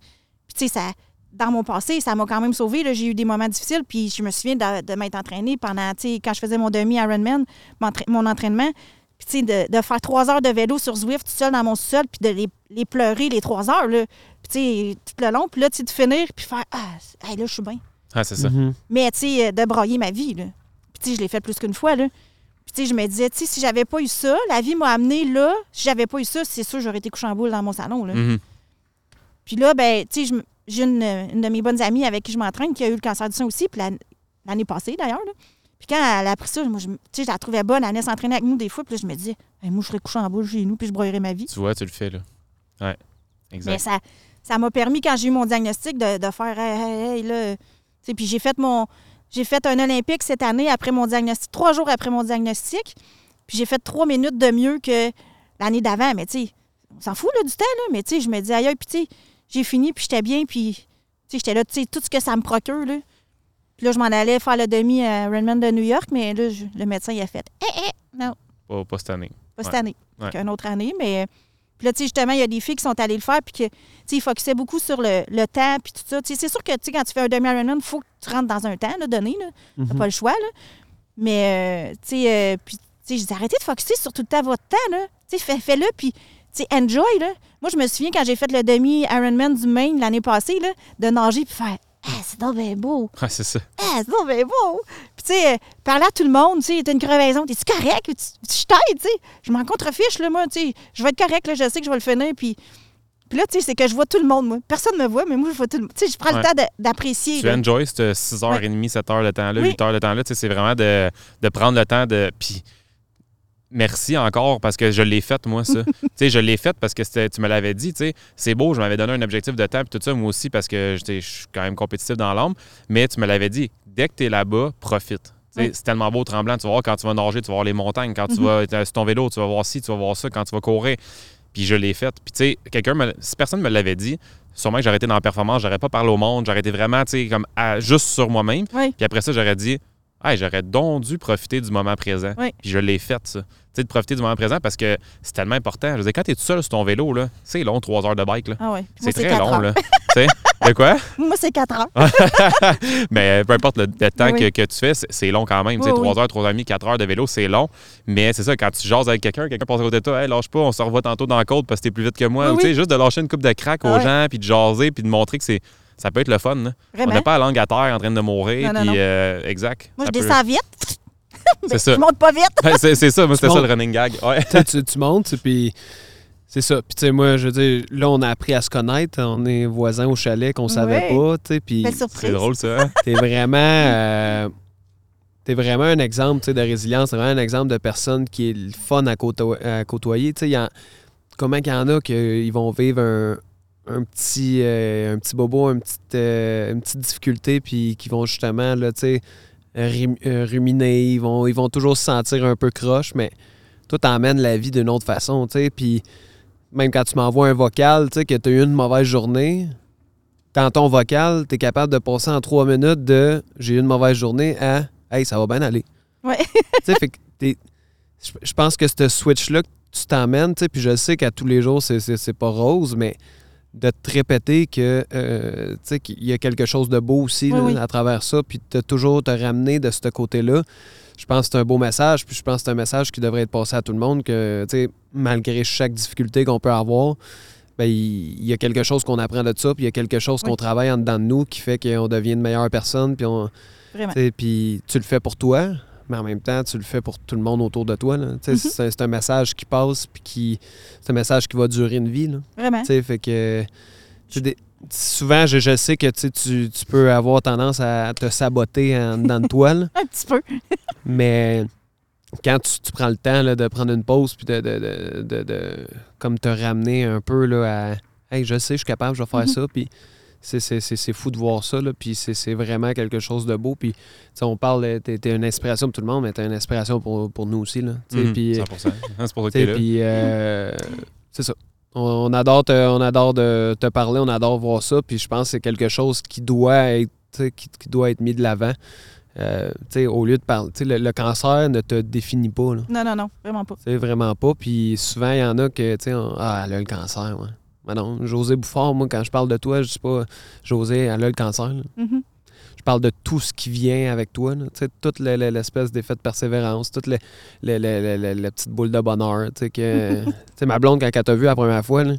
Puis, tu sais, ça, dans mon passé, ça m'a quand même sauvé. là. J'ai eu des moments difficiles, puis je me souviens de, de m'être entraînée pendant, tu sais, quand je faisais mon demi-Ironman, mon, entra- mon entraînement, puis, tu sais, de, de faire trois heures de vélo sur Zwift tout seul dans mon sol, puis de les, les pleurer les trois heures, là. Puis, tu sais, tout le long, puis là, tu sais, de finir, puis faire Ah, hey, là, je suis bien. Ah, c'est ça. Mhm. Mais, tu sais, euh, de broyer ma vie, là. Puis, tu sais, je l'ai fait plus qu'une fois, là. Puis, tu sais, je me disais, tu sais, si j'avais pas eu ça, la vie m'a amené là. Si j'avais pas eu ça, c'est sûr, j'aurais été couché en boule dans mon salon, là. Mhm. Puis là, ben, tu sais, j'ai une, une de mes bonnes amies avec qui je m'entraîne qui a eu le cancer du sein aussi, puis l'an- l'année passée d'ailleurs. là. Puis quand elle a appris ça, moi, je, la trouvais bonne, elle venait s'entraîner avec nous des fois, puis là, je me disais, Hey, moi, je serais couché en boule chez nous, puis je broyerais ma vie. Tu vois, tu le fais, là. Ouais. Mais Exact. ça ça m'a permis, quand j'ai eu mon diagnostic, de, de faire, hey, hey, hey, là. Tu sais, puis j'ai fait mon. J'ai fait un Olympique cette année après mon diagnostic, trois jours après mon diagnostic. Puis j'ai fait trois minutes de mieux que l'année d'avant. Mais tu sais, on s'en fout là, du temps, là. Mais tu sais, je me dis, aïe, puis tu sais, j'ai fini, puis j'étais bien, puis tu sais, j'étais là, tu sais, tout ce que ça me procure, là. Puis là, je m'en allais faire le demi à Redmond de New York, mais là, je- le médecin, il a fait, eh, eh, non, Pas, pas cette année. pas cette année. Ouais. Une autre année, mais. Puis là, tu sais, justement, il y a des filles qui sont allées le faire, puis que, tu sais, ils focusaient beaucoup sur le, le temps, puis tout ça. Tu sais, c'est sûr que, tu sais, quand tu fais un demi-Ironman, il faut que tu rentres dans un temps, là, donné, là. T'as Mhm. pas le choix, là. Mais, euh, tu sais, euh, puis, tu sais, je dis, arrêtez de focuser sur tout le temps votre temps, là. Tu sais, fais- fais-le, puis, tu sais, enjoy, là. Moi, je me souviens quand j'ai fait le demi-Ironman du Maine l'année passée, là, de nager, puis faire, ah, c'est donc bien beau. Ah, c'est ça. Ah, c'est donc bien beau. Puis, tu sais, parler à tout le monde, tu sais, t'as une crevaison, t'es-tu correct? Tu, je t'aide, tu sais? Je m'en contrefiche, là, moi, tu sais. Je vais être correct, là, je sais que je vais le finir, puis. Puis là, tu sais, c'est que je vois tout le monde, moi. Personne ne me voit, mais moi, je vois tout le monde. Tu sais, je prends Ouais. le temps d'apprécier. Tu là. enjoy ce 6h30, 7 heures de temps-là, Oui. 8 heures de temps-là. Tu sais, C'est vraiment de, de prendre le temps de. Puis, merci encore parce que je l'ai fait, moi, ça. tu sais, je l'ai fait parce que tu me l'avais dit. tu sais. C'est beau, je m'avais donné un objectif de temps, puis tout ça, moi aussi, parce que j'étais- je suis quand même compétitif dans l'âme. Mais tu me l'avais dit, dès que tu es là-bas, profite. Tu sais, Oui. C'est tellement beau, tremblant. Tu vas voir quand tu vas nager, tu vas voir les montagnes. Quand tu Mhm. vas sur ton vélo, tu vas voir ci, tu vas voir ça. Quand tu vas courir. Puis je l'ai fait. Puis tu sais, quelqu'un, me- si personne me l'avait dit, sûrement que j'aurais été dans la performance, j'aurais pas parlé au monde, j'aurais été vraiment, tu sais, comme à- juste sur moi-même. Oui. Puis après ça, j'aurais dit, hey, j'aurais donc dû profiter du moment présent. Oui. Puis je l'ai fait, ça. Tu sais, de profiter du moment présent parce que c'est tellement important. Je veux dire, quand tu es tout seul sur ton vélo, là, c'est long, trois heures de bike. là. Ah ouais. C'est très quatre long, heures. là. tu sais, de quoi? Moi, c'est 4 heures. Mais peu importe le, le temps Oui. que, que tu fais, c'est- long quand même. Tu sais, Oui, oui. 3 heures, 3 heures et demie, 4 heures de vélo, c'est long. Mais c'est ça, quand tu jases avec quelqu'un, quelqu'un passe à côté de toi, hey, lâche pas, on se revoit tantôt dans le côte parce que t'es plus vite que moi. Oui, Ou tu sais, oui. juste de lâcher une coupe de crack aux Ah ouais. gens, puis de jaser, puis de montrer que c'est ça peut être le fun. là. On n'est pas la langue à terre en train de mourir. Non, non, puis, non. euh, exact. Moi, je peut- descends vite. C'est ça. Je monte pas vite. Ouais, c'est c'est ça, moi, c'était ça le running gag. Ouais. Tu tu, tu montes, puis c'est ça. Puis, tu sais, moi, je veux dire, là, on a appris à se connaître. On est voisins au chalet qu'on savait pas, tu sais. Puis. C'est drôle, ça. hein? t'es vraiment. euh, T'es vraiment un exemple tu sais, de résilience, t'es vraiment un exemple de personne qui est le fun à, côto- à côtoyer. Tu sais, il y en- comment qu'il y en a qu'ils vont vivre un, un petit, euh, un petit bobo, une petite, euh, une petite difficulté, puis qui vont justement là, tu sais, rim- euh, ruminer, ils vont, ils vont toujours se sentir un peu croche, mais toi, t'emmènes la vie d'une autre façon, tu sais, puis même quand tu m'envoies un vocal, tu sais, que tu as eu une mauvaise journée, dans ton vocal, tu es capable de passer en trois minutes de j'ai eu une mauvaise journée à hey, ça va bien aller. Ouais. tu sais, t'es- je pense que ce switch-là que tu t'emmènes, tu sais, puis je sais qu'à tous les jours, c'est pas rose, mais de te répéter que, euh, qu'il y a quelque chose de beau aussi Oui, là, oui. à travers ça, puis de toujours te ramener de ce côté-là. Je pense que c'est un beau message, puis je pense que c'est un message qui devrait être passé à tout le monde, que, malgré chaque difficulté qu'on peut avoir, ben, il y a quelque chose qu'on apprend de ça, puis il y a quelque chose Oui. qu'on travaille en dedans de nous qui fait qu'on devient une meilleure personne, puis on, Puis tu le fais pour toi, mais en même temps, tu le fais pour tout le monde autour de toi. Mhm. C'est un- message qui passe, puis qui, c'est un message qui va durer une vie. Là. Vraiment. Fait que des- souvent, je, je sais que tu, tu, peux avoir tendance à te saboter en dedans de toi. Un petit peu. mais quand tu, tu prends le temps là, de prendre une pause, puis de, de, de, de- de- comme te ramener un peu là, à Hey, je sais, je suis capable, je vais faire Mhm. ça, puis c'est- c'est c'est- c'est fou de voir ça, là, puis c'est c'est vraiment quelque chose de beau. Puis, on parle, t'es t'es une inspiration pour tout le monde, mais t'es une inspiration pour, pour nous aussi. Là, Mhm, puis, 100%. C'est pour ça que là. puis, euh, c'est ça. On, on adore te, on adore de te parler, on adore voir ça, puis je pense que c'est quelque chose qui doit être, qui, qui doit être mis de l'avant. Euh, tu sais, au lieu de parler, tu sais, le, le cancer ne te définit pas. Là. Non, non, non, vraiment pas. Tu sais, vraiment pas. Puis souvent, il y en a que, tu sais, ah, elle a le cancer, ouais. Mais non, José Bouffard, moi, quand je parle de toi, je dis pas, José, elle a le cancer. Mhm. Je parle de tout ce qui vient avec toi. là. Tu sais, toute le- le- l'espèce d'effet de persévérance, toute le- le- le- le- le- la petite boule de bonheur. Tu sais, que, tu sais, ma blonde, quand elle t'a vu la première fois, là,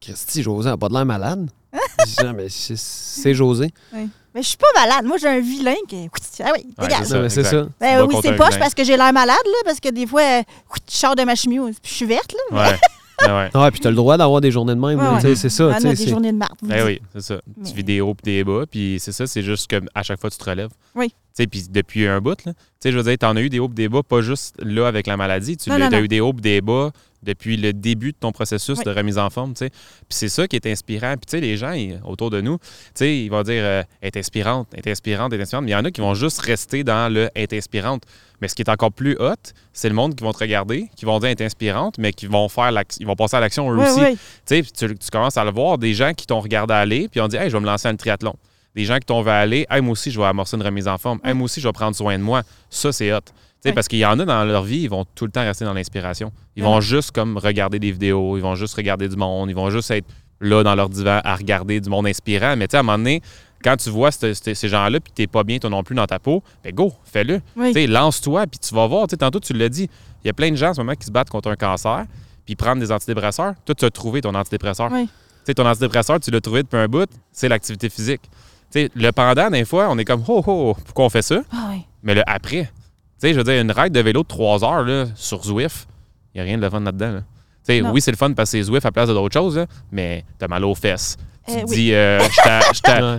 Christy, José n'a pas de l'air malade. C'est- José. Mais je suis pas malade. Moi, j'ai un vilain qui. Ah oui, dégage. c'est ça, c'est. Ben oui, c'est poche parce que j'ai l'air malade, là, parce que des fois, je sors de ma chimio, puis je suis verte, là. Ouais. Ouais, ouais. Ah, puis tu as le droit d'avoir des journées de même. Ouais, là. C'est ça. Ah, tu sais, des journées de marde. vous Ben dites. oui, c'est ça. Mais- Tu vis des hauts puis des bas, puis c'est ça, c'est juste que à chaque fois tu te relèves. Oui. Tu sais, puis depuis un bout, là. Tu sais, je veux dire, t'en as eu des hauts des bas, pas juste là avec la maladie. Tu Non, l'as- non, t'as non. eu des hauts des bas depuis le début de ton processus Oui. de remise en forme, tu sais. Puis c'est ça qui est inspirant. Puis tu sais, les gens ils- autour de nous, tu sais, ils vont dire euh, elle est inspirante, elle est inspirante, elle est inspirante. Mais il y en a qui vont juste rester dans le elle est inspirante. Mais ce qui est encore plus hot, c'est le monde qui vont te regarder, qui vont dire est inspirante, mais qui vont faire ils vont passer à l'action eux Oui, aussi. oui. Tu sais, tu, tu commences à le voir, des gens qui t'ont regardé aller, puis ont dit, hey, je vais me lancer dans le triathlon. Des gens qui t'ont vu aller, hey, moi aussi, je vais amorcer une remise en forme. Hey, moi aussi, je vais prendre soin de moi. Ça, c'est hot. Tu sais. Parce qu'il y en a dans leur vie, ils vont tout le temps rester dans l'inspiration. Ils vont juste comme regarder des vidéos, ils vont juste regarder du monde, ils vont juste être là dans leur divan à regarder du monde inspirant. Mais tu sais, à un moment donné, quand tu vois ce- ce- ces gens-là, puis t'es pas bien toi non plus dans ta peau, ben go, fais-le. Oui. Lance-toi, puis tu vas voir. Tantôt, tu l'as dit, il y a plein de gens en ce moment qui se battent contre un cancer, puis prennent des antidépresseurs. Toi, tu as trouvé ton antidépresseur. Oui. Ton antidépresseur, tu l'as trouvé depuis un bout, c'est l'activité physique. Le pendant, des fois, on est comme, oh, oh, pourquoi on fait ça? Ah oui. Mais le après, je veux dire, une ride de vélo de 3 heures là, sur Zwift, il n'y a rien de le fun là-dedans. là. Oui, c'est le fun parce que c'est Zwift à place de d'autres choses, là, mais t'as mal aux fesses. Tu Eh te dis, euh,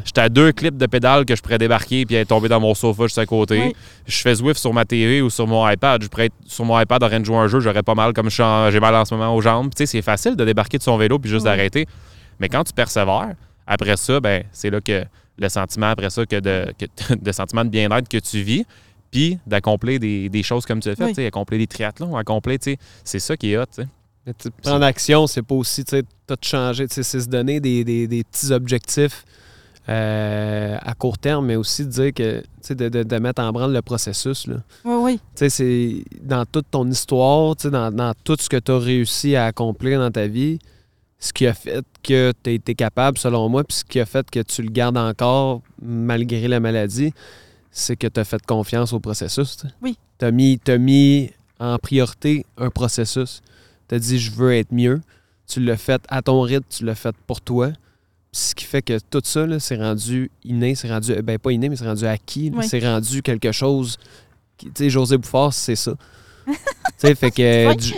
j'étais à- deux clips de pédale que je pourrais débarquer puis être tombé dans mon sofa juste à côté. Oui. Je fais Zwift sur ma TV ou sur mon iPad. Je pourrais être sur mon iPad en train de jouer un jeu, j'aurais pas mal comme j'ai mal en ce moment aux jambes. Tu sais, c'est facile de débarquer de son vélo puis juste Oui. d'arrêter. Mais quand tu persévères, après ça, ben, c'est là que le sentiment après ça que de, que, de sentiment de bien-être que tu vis, puis d'accomplir des, des choses comme tu as fait, Oui. accomplir des triathlons, accomplir, tu sais, c'est ça qui est hot. Mais prendre action, c'est pas aussi, tu sais, tout changer. Tu sais, C'est se donner des, des- des petits objectifs euh, à court terme, mais aussi de dire que, tu sais, de, de- de mettre en branle le processus. Là. Oui, oui. Tu sais, c'est dans toute ton histoire, tu sais, dans, dans tout ce que tu as réussi à accomplir dans ta vie, ce qui a fait que tu as été capable, selon moi, puis ce qui a fait que tu le gardes encore malgré la maladie, c'est que tu as fait confiance au processus. Oui. Tu as mis, t'as mis en priorité un processus. Tu as dit, je veux être mieux. Tu l'as fait à ton rythme, tu l'as fait pour toi. Ce qui fait que tout ça, c'est rendu inné, c'est rendu, ben pas inné, mais c'est rendu acquis. Oui. C'est rendu quelque chose. qui- Tu sais, José Bouffard, c'est ça. tu sais, fait que. Du-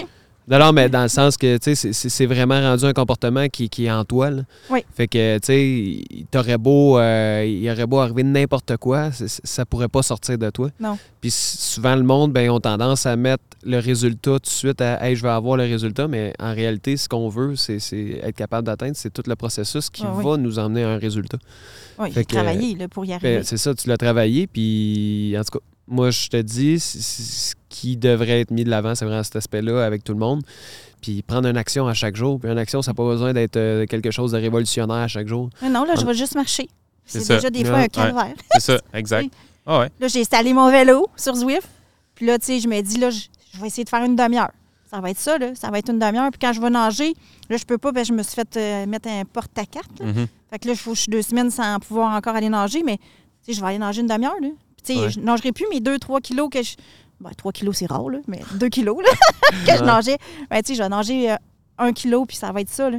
non, non, mais dans le sens que, tu sais, c'est- vraiment rendu un comportement qui, qui est en toi, là. Oui. Fait que, tu sais, t'aurais beau, euh, il aurait beau arriver n'importe quoi, ça pourrait pas sortir de toi. Non. Puis souvent, le monde, ben, ont tendance à mettre le résultat tout de suite à, hey, je vais avoir le résultat, mais en réalité, ce qu'on veut, c'est être capable d'atteindre, c'est tout le processus qui Ah oui. va nous emmener à un résultat. Oui, Fait que- travaillé là, pour y arriver. Ben, c'est ça, tu l'as travaillé, puis en tout cas, moi, je te dis, qui devrait être mis de l'avant, c'est vraiment cet aspect-là avec tout le monde. Puis prendre une action à chaque jour. Puis une action, ça n'a pas besoin d'être euh, quelque chose de révolutionnaire à chaque jour. Mais non, là, je vais juste marcher. C'est déjà des fois Ouais. un calvaire. C'est ça, exact. Ah ouais. Là, j'ai installé mon vélo sur Zwift. Puis là, tu sais, je me dis, là, je je vais essayer de faire une demi-heure. ça va être ça, là. Ça va être une demi-heure. Puis quand je vais nager, là, je peux pas, parce que je me suis fait euh, mettre un porte-à-carte. Mhm. Fait que là, il faut que je suis deux semaines sans pouvoir encore aller nager, mais tu sais, je vais aller nager une demi-heure. Là. Puis, tu sais, Ouais. je nagerai plus mes 2-3 kilos que je. Ben, 3 kilos, c'est rare, là, mais 2 kilos là, que je nageais. Ben, tu sais, je vais nager 1 kilo, puis ça va être ça. Là.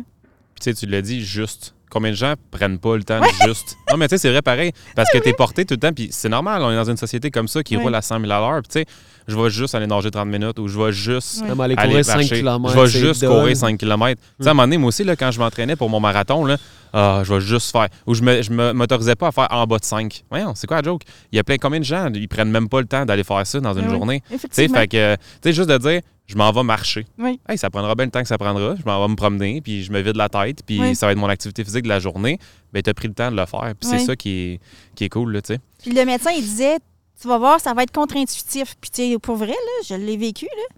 Puis tu sais, tu l'as dit, juste. Combien de gens prennent pas le temps de juste? Non, mais tu sais, c'est vrai pareil. Parce que t'es porté tout le temps. Puis c'est normal, on est dans une société comme ça qui roule à 100 000 à l'heure. Puis tu sais, je vais juste aller nager 30 minutes ou je vais juste. Aller aller courir 5 marcher. km. Je vais juste courir 5 km. Tu sais, à un moment donné, moi aussi, là, quand je m'entraînais pour mon marathon, là, ah, je vais juste faire. Ou je me, je me- m'autorisais pas à faire en bas de 5. Voyons, c'est quoi la joke? Il y a plein combien de gens, ils prennent même pas le temps d'aller faire ça dans une Oui, journée? Tu sais, Effectivement. fait que, tu sais, juste de dire, je m'en vais marcher. Oui. Hey, ça prendra bien le temps que ça prendra. Je m'en vais me promener, puis je me vide la tête, puis Oui. ça va être mon activité physique de la journée. Ben, tu as pris le temps de le faire. Puis c'est ça qui est, qui est cool, tu sais. Puis le médecin, il disait, tu vas voir, ça va être contre-intuitif. Puis, tu sais, pour vrai, là, je l'ai vécu, là.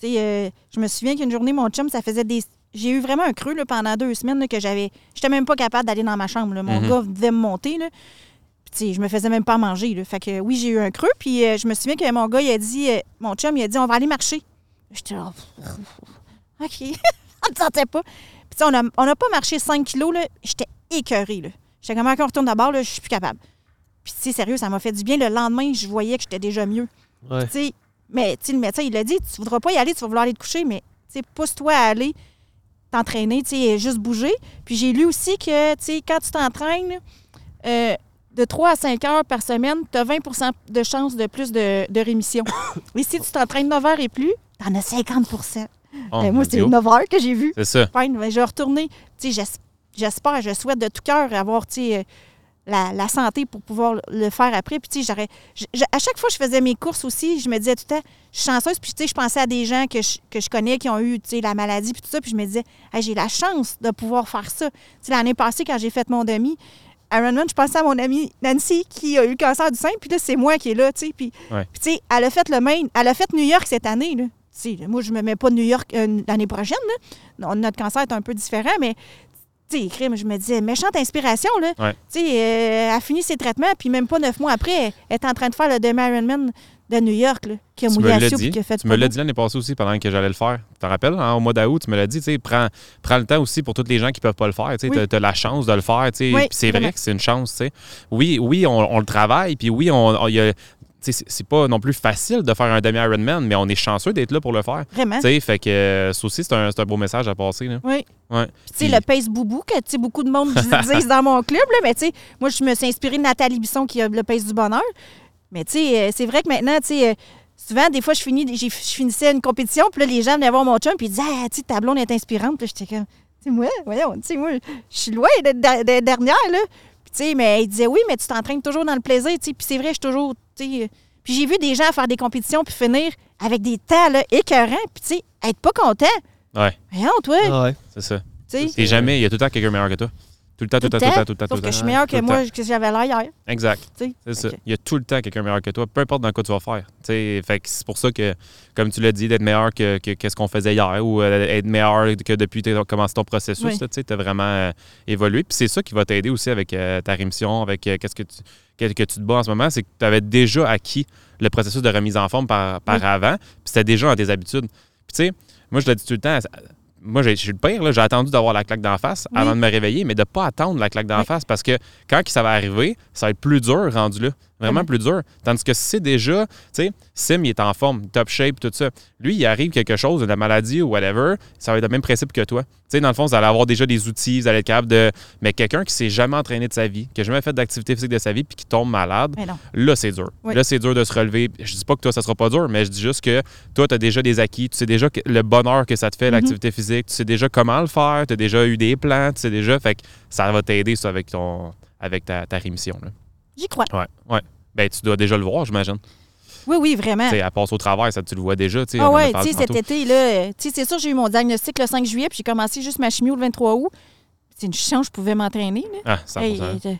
Tu sais, euh, je me souviens qu'une journée, mon chum, ça faisait des. J'ai eu vraiment un creux là, pendant deux semaines là, que j'avais. J'étais même pas capable d'aller dans ma chambre. là. Mon Mhm. gars devait me monter. Là. Puis, je me faisais même pas manger. Là. Fait que oui, j'ai eu un creux. Puis euh, je me souviens que mon gars, il a dit, euh, mon chum, il a dit, on va aller marcher. J'étais là, OK. on ne sentait pas. Puis, tu sais, on n'a on a pas marché 5 kilos. J'étais écœurée. J'étais comme, quand on retourne d'abord, je suis plus capable. Puis, tu sais, sérieux, ça m'a fait du bien. Le lendemain, je voyais que j'étais déjà mieux. Ouais. Sais, mais tu le médecin, il l'a dit, tu voudras pas y aller, tu vas vouloir aller te coucher, mais pousse-toi à aller t'entraîner, tu sais, juste bouger. Puis j'ai lu aussi que, tu sais, quand tu t'entraînes, euh, de 3 à 5 heures par semaine, tu as 20% de chances de plus de, de rémission. Et si tu t'entraînes 9 heures et plus, tu en as 50 Oh, Euh, Moi, c'est Dieu. 9 heures que j'ai vu. C'est ça. Fine, ben, je vais retourner. Tu sais, j'es- j'espère, je souhaite de tout cœur avoir, tu sais, euh, la, la santé pour pouvoir le faire après. Puis, tu sais, à chaque fois que je faisais mes courses aussi, je me disais tout le temps, je suis chanceuse. Puis, tu sais, je pensais à des gens que je, que je connais qui ont eu, tu sais, la maladie, puis tout ça. Puis, je me disais, Hey, j'ai la chance de pouvoir faire ça. Tu sais, l'année passée, quand j'ai fait mon demi, Ironman, je pensais à mon amie Nancy qui a eu le cancer du sein, puis là, c'est moi qui est là, tu sais. Puis, Ouais. tu sais, elle a fait le Maine, elle a fait New York cette année, là. Moi, je me mets pas de New York euh, l'année prochaine, là. Notre cancer est un peu différent, mais sais, crime, je me disais, méchante inspiration, là. Ouais. Tu sais, euh, elle a fini ses traitements, puis même pas neuf mois après, elle est en train de faire le demi-Ironman de New York, là, qui a Tu me mouillé à l'as soupe, dit. qui a fait Tu me l'as dit l'année passée aussi pendant que j'allais le faire. Tu te rappelles, hein, au mois d'août, tu me l'as dit, tu sais, prends, prends le temps aussi pour tous les gens qui peuvent pas le faire. Tu Oui. as, la chance de le faire. tu sais. Oui, c'est vrai que c'est une chance. tu sais. Oui, oui, on, on le travaille, puis oui, on, on- il y a- c'est pas non plus facile de faire un demi-Ironman, mais on est chanceux d'être là pour le faire. Vraiment. Tu sais, fait que euh, ça aussi, c'est un, c'est un beau message à passer. Là. Oui. Ouais. Puis, tu sais, Puis- le pace boubou, que beaucoup de monde dis- disent dans mon club, là, mais tu sais, moi, je me suis inspirée de Nathalie Bisson qui a le pace du bonheur. Mais tu sais, euh, c'est vrai que maintenant, tu sais, euh, souvent, des fois, je, finis, je finissais une compétition, puis là, les gens venaient voir mon chum, puis ils disaient, ah, tu ta blonde est inspirante. Puis j'étais comme, tu sais, moi, voyons, tu sais, moi, je suis loin d'être der- d'être dernière, là. Puis, tu sais, mais il disait, oui, mais tu t'entraînes toujours dans le plaisir, tu sais. Puis c'est vrai, je suis toujours, Puis j'ai vu des gens faire des compétitions, puis finir avec des temps, là, écœurants, puis tu sais, être pas content. Ouais, Voyons, toi, Ah ouais. c'est ça. tu sais. Et jamais, il y a tout le temps quelqu'un meilleur que toi. Tout le temps, tout le temps, tout le temps, tout le temps. tout Sauf que je suis meilleure que moi, que j'avais l'air hier. Exact. C'est ça. Il y a tout le temps quelqu'un meilleur que toi, peu importe dans quoi tu vas faire. Fait c'est pour ça que, comme tu l'as dit, d'être meilleur que, que, que ce qu'on faisait hier ou euh, être meilleur que depuis que tu as commencé ton processus, tu as vraiment euh, évolué. Puis c'est ça qui va t'aider aussi avec euh, ta rémission, avec qu'est-ce que tu, que, que tu te bats en ce moment, c'est que tu avais déjà acquis le processus de remise en forme par, par Oui. avant, puis c'était déjà dans tes habitudes. Puis tu sais, moi je le dis tout le temps, moi j'ai je suis le pire, j'ai attendu d'avoir la claque d'en face Oui. avant de me réveiller, mais de ne pas attendre la claque d'en Oui. face parce que quand ça va arriver, ça va être plus dur rendu là. Vraiment plus dur. Tandis que si c'est déjà, tu sais, Sim, il est en forme, top shape, tout ça. Lui, il arrive quelque chose, de la maladie ou whatever, ça va être le même principe que toi. Tu sais, dans le fond, vous allez avoir déjà des outils, vous allez être capable de. Mais quelqu'un qui s'est jamais entraîné de sa vie, qui n'a jamais fait d'activité physique de sa vie, puis qui tombe malade, là, c'est dur. Oui. Là, c'est dur de se relever. Je dis pas que toi, ça sera pas dur, mais je dis juste que toi, tu as déjà des acquis, tu sais déjà le bonheur que ça te fait, Mhm. l'activité physique, tu sais déjà comment le faire, tu as déjà eu des plans, tu sais déjà. Fait que ça va t'aider, ça, avec, ton, avec ta, ta rémission. Là. J'y crois. Ouais, ouais. Ben, tu dois déjà le voir, j'imagine. Oui, oui, vraiment. Tu sais, à passe au travail, ça, tu le vois déjà. tu sais, Ah parlé tu sais, cet été, là, tu sais, c'est sûr, j'ai eu mon diagnostic le 5 juillet, puis j'ai commencé juste ma chimio le 23 août. C'est une chance, je pouvais m'entraîner, là. Ah, 100%. Hey, euh,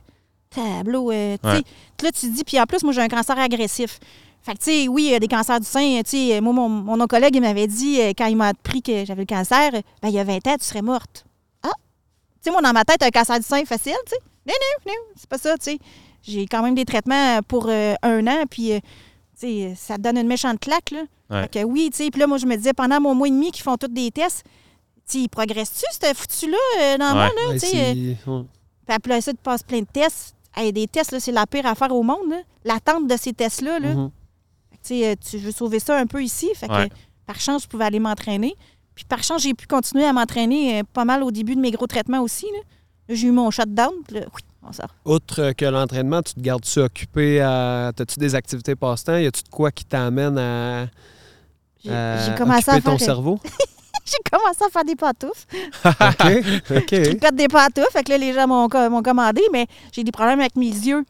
tableau, euh, tu Ouais. sais. Là, tu te dis, puis en plus, moi, j'ai un cancer agressif. Fait que, tu sais, oui, il y a des cancers du sein. Tu sais, moi, mon, mon oncologue, il m'avait dit, euh, quand il m'a appris que j'avais le cancer, euh, ben, il y a 20 ans, tu serais morte. Ah! Tu sais, moi, dans ma tête, un cancer du sein facile, tu sais. Non, non, non, c'est pas ça, tu sais. J'ai quand même des traitements pour euh, un an, puis, euh, tu sais, ça te donne une méchante claque, là. Ouais. Fait que oui, tu sais, puis là, moi, je me disais, pendant mon mois et demi qu'ils font tous des tests, tu sais, ils progressent-tu, ce foutu-là, euh, dans le Ouais. monde, là, Ouais, tu sais? euh, c'est- ouais. Puis après ça, tu passes plein de tests. Hey, des tests, là, c'est la pire affaire au monde, là. L'attente de ces tests-là, là. Fait que, tu sais, euh, tu veux sauver ça un peu ici. Fait que, Ouais. par chance, je pouvais aller m'entraîner. Puis par chance, j'ai pu continuer à m'entraîner euh, pas mal au début de mes gros traitements aussi. J'ai eu mon shutdown. Puis là, oui, sort. Outre que l'entraînement, tu te gardes-tu occupé à. As-tu des activités passe-temps? Y a-tu de quoi qui t'amène à, J'ai commencé à faire ton cerveau? j'ai commencé à faire des pantoufles. OK. OK. Je pète des pantoufles. Fait que là, les gens m'ont co- m'ont commandé, mais j'ai des problèmes avec mes yeux.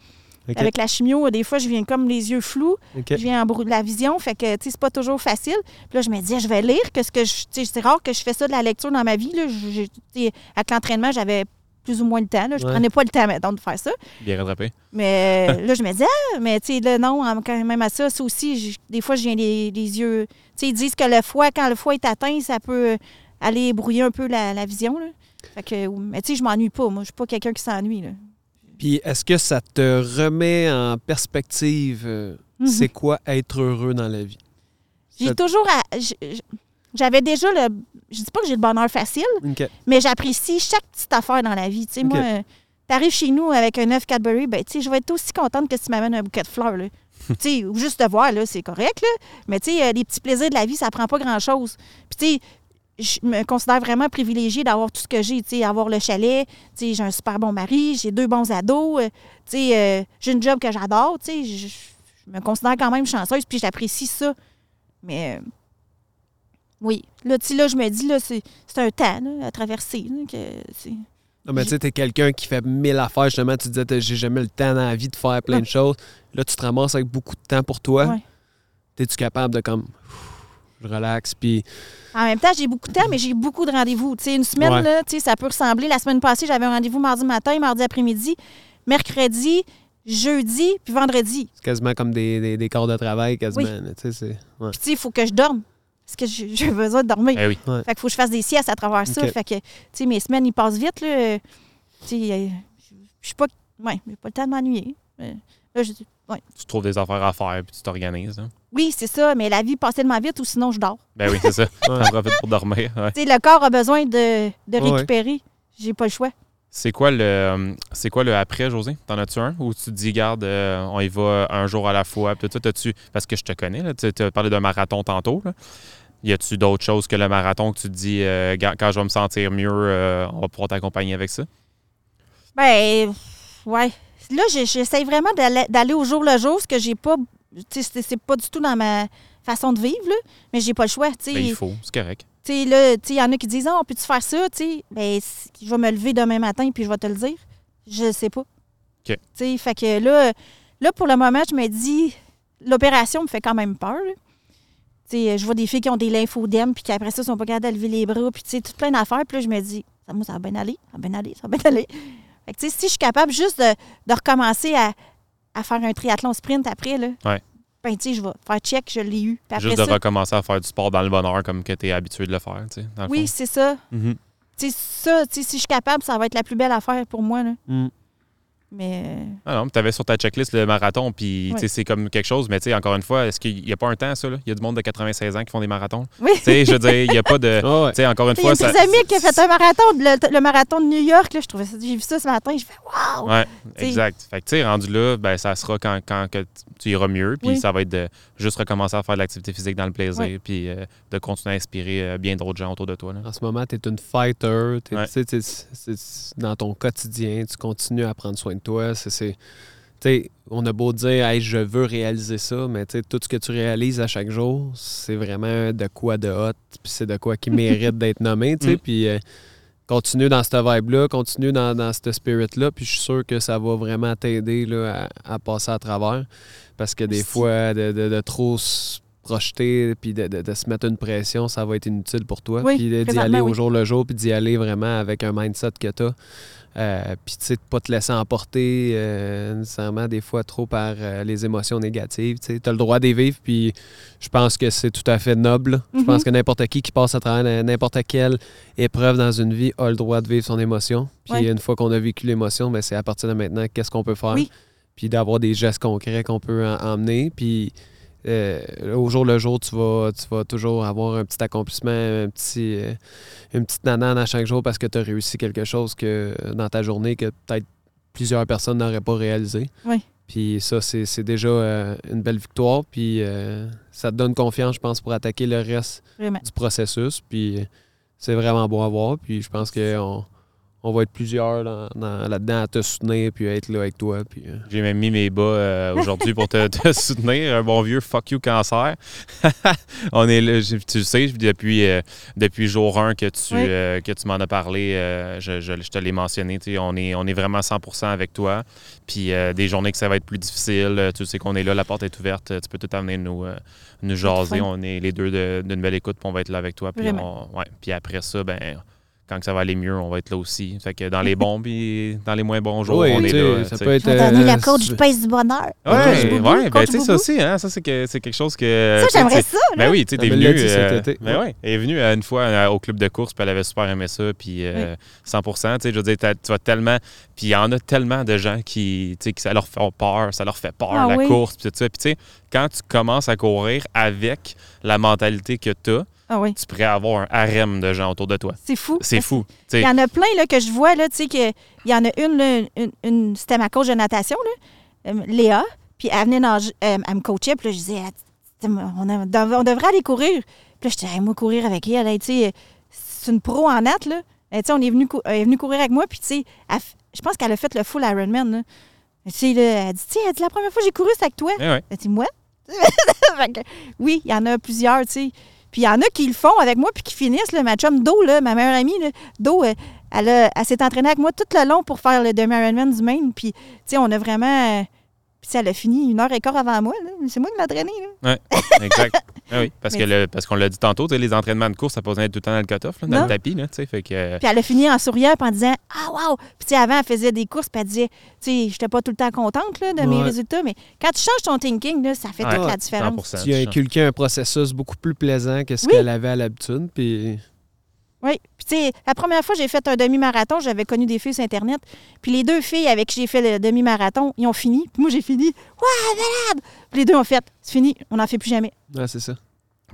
Avec la chimio, des fois, je viens comme les yeux flous. Je viens en de la vision, fait que, tu sais, c'est pas toujours facile. Puis là, je me disais, je vais lire, que ce que je. Tu sais, c'est rare que je fais ça de la lecture dans ma vie, là. Je- je- avec l'entraînement, j'avais plus ou moins le temps, là. Je Ouais. prenais pas le temps, mettons, de faire ça. Bien rattrapé. Mais euh, là, je me disais, ah, mais tu sais, là, non, quand même à ça, ça aussi, des fois, je viens les, les yeux. Tu sais, ils disent que le foie, quand le foie est atteint, ça peut euh, aller brouiller un peu la, la vision, là. Fait que, mais tu sais, je m'ennuie pas. Moi, je suis pas quelqu'un qui s'ennuie, là. Puis est-ce que ça te remet en perspective euh, Mhm. c'est quoi être heureux dans la vie? J'ai Ça- toujours. à- j- j- J'avais déjà le. Je dis pas que j'ai le bonheur facile, mais j'apprécie chaque petite affaire dans la vie. Tu sais, OK. moi, euh, t'arrives chez nous avec un œuf Cadbury, ben, tu sais, je vais être aussi contente que si tu m'amènes un bouquet de fleurs, là. tu sais, ou juste de voir, là, c'est correct, là. Mais, tu sais, euh, les petits plaisirs de la vie, ça prend pas grand-chose. Puis, tu sais, je me considère vraiment privilégiée d'avoir tout ce que j'ai, tu sais, avoir le chalet, tu sais, j'ai un super bon mari, j'ai deux bons ados, euh, tu sais, euh, j'ai une job que j'adore, tu sais, je, je me considère quand même chanceuse, puis j'apprécie ça. Mais, euh, oui, là, tu sais, là, je me dis, là, c'est c'est un temps, là, à traverser, là, que c'est... Non, mais tu sais, t'es quelqu'un qui fait mille affaires, justement. Tu disais, j'ai jamais le temps dans la vie de faire plein Non. de choses. Là, tu te ramasses avec beaucoup de temps pour toi. Ouais. T'es-tu capable de, comme, je relaxe, puis En même temps, j'ai beaucoup de temps, mais j'ai beaucoup de rendez-vous. Tu sais, une semaine, Ouais. là, tu sais, ça peut ressembler. La semaine passée, j'avais un rendez-vous mardi matin, mardi après-midi, mercredi, jeudi, puis vendredi. c'est quasiment comme des, des, des corps de travail, quasiment. Oui. Tu sais. Ouais. Puis, tu sais, il faut que je dorme. Parce que j'ai besoin de dormir. Eh oui. Fait qu'il faut que je fasse des siestes à travers ça. Fait que, tu sais, mes semaines, ils passent vite, là. Tu sais, euh, je suis pas... Ouais, j'ai pas le temps de m'ennuyer. Euh, Là, je dis, ouais. Tu trouves des affaires à faire puis tu t'organises. hein. Oui, c'est ça, mais la vie passe tellement vite ou sinon je dors. Ben oui, c'est ça. Pour dormir. ouais. Tu sais, le corps a besoin de, de Ouais. récupérer. J'ai pas le choix. C'est quoi le euh, c'est quoi le après, José? T'en as-tu un? Ou tu te dis, garde, euh, on y va un jour à la fois? Tout ça, t'as-tu. Parce que je te connais, là, tu as parlé d'un marathon tantôt. Là. Y a-tu d'autres choses que le marathon que tu te dis, euh, quand je vais me sentir mieux, euh, on va pouvoir t'accompagner avec ça? Ben, ouais. Là, j'essaye vraiment d'aller au jour le jour, ce que j'ai pas. Tu c'est- pas du tout dans ma façon de vivre, là, mais j'ai pas le choix. Tu Ben, il faut, c'est correct. Tu sais, là, il y en a qui disent, ah, on peut-tu faire ça? Tu sais, ben, je vais me lever demain matin puis je vais te le dire. Je sais pas. Tu sais, fait que là, là, pour le moment, je me dis, l'opération me fait quand même peur. là. Tu sais, je vois des filles qui ont des lymphodèmes puis qui après ça sont pas capables de lever les bras puis tu sais, tout plein d'affaires. Puis là, je me dis, ça, moi, ça va bien aller, ça va bien aller, ça va bien aller. Fait que, tu sais, si je suis capable juste de, de recommencer à, à faire un triathlon sprint après, là, Ouais. Ben, tu sais, je vais faire check, je l'ai eu. Puis après Juste de ça, recommencer à faire du sport dans le bonheur comme que tu es habitué de le faire, tu sais, dans le oui, fond. c'est ça. Mhm. Tu sais, ça, tu sais, si je suis capable, ça va être la plus belle affaire pour moi. Là. Mm. Mais euh, Ah non, tu avais sur ta checklist le marathon, puis tu Ouais. sais, c'est comme quelque chose, mais tu sais, encore une fois, est-ce qu'il n'y a pas un temps, ça? là? Il y a du monde de 96 ans qui font des marathons. oui. Tu sais, je veux dire, il n'y a pas de. Ah ouais. Tu sais, encore une Il y a fois, une amie qui a fait un marathon, le, le marathon de New York. Là, je trouvais ça, j'ai vu ça ce matin. Je fais Waouh! Ouais, T'sais. exact. Fait que, tu sais, rendu là, ben, ça sera quand, quand que tu iras mieux, puis Oui. ça va être de juste recommencer à faire de l'activité physique dans le plaisir, puis euh, de continuer à inspirer euh, bien d'autres gens autour de toi. là. En ce moment, tu es une fighter. Ouais. tu sais, dans ton quotidien, tu continues à prendre soin de toi. C'est, on a beau dire, hey, je veux réaliser ça, mais tout ce que tu réalises à chaque jour, c'est vraiment de quoi de hot, puis c'est de quoi qui mérite d'être nommé. Mm. Puis euh, continue dans cette vibe-là, continue dans, dans ce spirit-là, puis je suis sûr que ça va vraiment t'aider là, à, à passer à travers. Parce que des fois, de, de- de trop se projeter puis de, de- de se mettre une pression, ça va être inutile pour toi. Oui, puis d'y aller au jour le jour, puis d'y aller vraiment avec un mindset que tu as. Puis tu sais, de pas te laisser emporter euh, nécessairement des fois trop par euh, les émotions négatives. Tu as le droit d'y vivre, puis je pense que c'est tout à fait noble. Je Mhm. pense que n'importe qui qui passe à travers n'importe quelle épreuve dans une vie a le droit de vivre son émotion. Puis Ouais. une fois qu'on a vécu l'émotion, ben, c'est à partir de maintenant qu'est-ce qu'on peut faire. Oui. Puis d'avoir des gestes concrets qu'on peut en- emmener. Puis euh, au jour le jour, tu vas, tu vas toujours avoir un petit accomplissement, un petit, euh, une petite nanane à chaque jour parce que tu as réussi quelque chose que dans ta journée que peut-être plusieurs personnes n'auraient pas réalisé. Oui. Puis ça, c'est déjà euh, une belle victoire. Puis ça te donne confiance, je pense, pour attaquer le reste Vraiment. du processus. Puis c'est vraiment beau à voir. Puis je pense qu'on on va être plusieurs dans- dans- là-dedans à te soutenir puis à être là avec toi. Puis, euh, J'ai même mis mes bas euh, aujourd'hui pour te, te soutenir. Un bon vieux fuck you cancer. On est là, tu le sais, depuis, euh, depuis jour 1 que tu, Oui. euh, que tu m'en as parlé, euh, je, je- je te l'ai mentionné. On est, on est vraiment 100% avec toi. Puis euh, des journées que ça va être plus difficile, tu sais qu'on est là, la porte est ouverte. Tu peux tout amener nous, euh, nous jaser. On est les deux de- d'une belle écoute, puis on va être là avec toi. Puis, on- ouais. puis après ça, ben. Quand ça va aller mieux, on va être là aussi. Fait que dans les bons puis dans les moins bons jours, oui, on est là. ça peut être. Je vais donner euh, le coach du du bonheur. Boubou, ouais, ben tu sais, ça aussi, hein, ça c'est que c'est quelque chose que. Ça, j'aimerais ça. Ben là. oui, tu sais, t'es venu. l'a euh, été. ben ouais, elle est venue euh, une fois euh, au club de course, puis elle avait super aimé ça, puis euh, 100 Tu sais, je veux dire, tu vas tellement. Puis il y en a tellement de gens qui, tu sais, que ça leur fait peur, ça leur fait peur, Ah la oui. course, puis tout ça. Puis tu sais, quand tu commences à courir avec la mentalité que tu as, Ah oui, tu pourrais avoir un harem de gens autour de toi. c'est fou. C'est fou. Il y en a plein là, que je vois, là, tu sais, y en a une, là, une, une- c'était ma coach de natation, là, euh, Léa, puis elle venait nager, euh, elle me coachait, puis là, je disais, on, a- on devrait aller courir. Puis là, je disais, Hey, moi, courir avec elle, hey, tu sais, c'est une pro en natte, là. Sais, on est venu, elle est venue courir avec moi, puis tu sais, elle f- je pense qu'elle a fait le full Ironman, là. Tu sais, là, elle dit, tu elle la première fois que j'ai couru, c'était avec toi. Eh. Elle dit, moi? Oui, il y en a plusieurs, tu sais. Puis il y en a qui le font avec moi puis qui finissent. Là, ma chum Do, là, ma meilleure amie, là, euh, elle, elle s'est entraînée avec moi tout le long pour faire le demi-Ironman du Maine. Puis, tu sais, on a vraiment... euh, Puis, elle a fini une heure et quart avant moi. C'est moi qui l'ai entraînée. Là. Exact. Ah oui, parce Mais- que le- parce qu'on l'a dit tantôt, les entraînements de course, ça être tout le temps dans le cutoff, dans Non. le tapis, là, tu sais, fait que. Puis elle a fini en souriant puis en disant « Ah, wow! » Puis, tu sais, avant, elle faisait des courses puis elle disait « Tu sais, j'étais pas tout le temps contente là, de mes Ouais. résultats, mais quand tu changes ton thinking, là, ça fait Ouais. toute la différence. 100%, Tu as inculqué un processus beaucoup plus plaisant que ce Oui. qu'elle avait à l'habitude. Puis Oui. Puis, tu sais, la première fois que j'ai fait un demi-marathon, j'avais connu des filles sur Internet. Puis, les deux filles avec qui j'ai fait le demi-marathon, ils ont fini. Puis, moi, j'ai fini. Ouais, malade! Puis, les deux ont fait. C'est fini, on n'en fait plus jamais. ouais, c'est ça.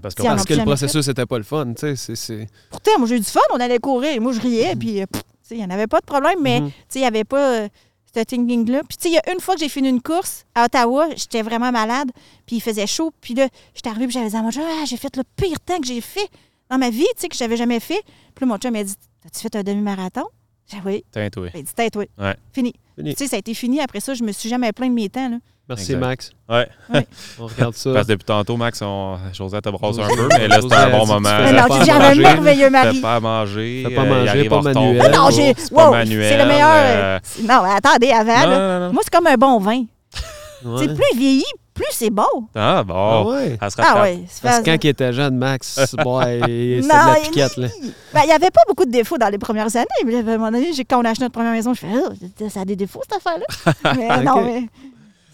Parce que le processus n'était pas le fun. tu sais, Pourtant, moi, j'ai eu du fun, on allait courir. Moi, je riais. Puis, euh, pff, tu sais, il n'y en avait pas de problème, mais, Mhm. tu sais, il n'y avait pas euh, ce thinking-là. Puis, tu sais, il y a une fois que j'ai fini une course à Ottawa, j'étais vraiment malade. Puis, il faisait chaud. Puis là, j'étais arrivée, puis j'avais dit à mon ah, j'ai fait le pire temps que j'ai fait dans ma vie, tu sais, que j'avais jamais fait. Puis là, mon chum m'a dit, as-tu fait un demi-marathon? J'ai dit, oui. Ben, il dit, Tête, oui. Ouais. Fini. Fini. Tu sais, ça a été fini. Après ça, je me suis jamais plaint de mes temps. Là. Merci, Exact. Max. Ouais. On regarde ça. Parce que depuis tantôt, Max, on... Josette te brasse un peu, mais là, c'était un bon moment. fais Fais pas j'ai un manger. merveilleux Fais mari. pas à manger. Fais pas euh, il manger, pas manuel. Non, j'ai. Pas Wow, manuel. c'est le meilleur. euh, euh, Non, mais attendez, avant, Non, là, non, non. moi, c'est comme un bon vin. Ouais. C'est plus il vieillit, plus c'est bon. Ah, Ah bon. se Ah rattrape. ouais. c'est Parce que quand il était jeune, Max, ouais, c'était de la il- piquette. Là. Ben, il n'y avait pas beaucoup de défauts dans les premières années. Mais à un moment donné, j'ai- quand on a acheté notre première maison, je fais Ah, ça a des défauts, cette affaire-là. mais non, mais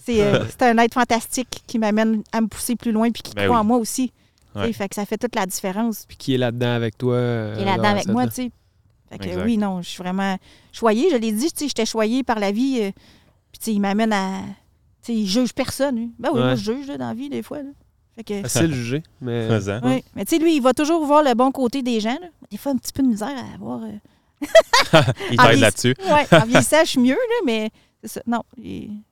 c'est euh, c'est un être fantastique qui m'amène à me pousser plus loin puis qui Ben croit oui. en moi aussi. Ouais. Fait que ça fait toute la différence. Puis qui est là-dedans avec toi. euh, Il est là-dedans dans avec moi, tu sais. Fait que Exact. oui, non, je suis vraiment choyée. Je l'ai dit, tu sais, j'étais choyée par la vie. euh, puis, tu sais, il m'amène à. Tu sais, il juge personne, lui. Ben oui, Ouais. moi, je juge là, dans la vie, des fois. Là. Fait que. Facile de juger. Mais... Faisant. Oui. Mais tu sais, lui, il va toujours voir le bon côté des gens. là. Des fois, un petit peu de misère à avoir. euh, Il Ah, t'aide il- là-dessus. Ouais, en vieillissant, je suis mieux, là, mais c'est ça. Non, il-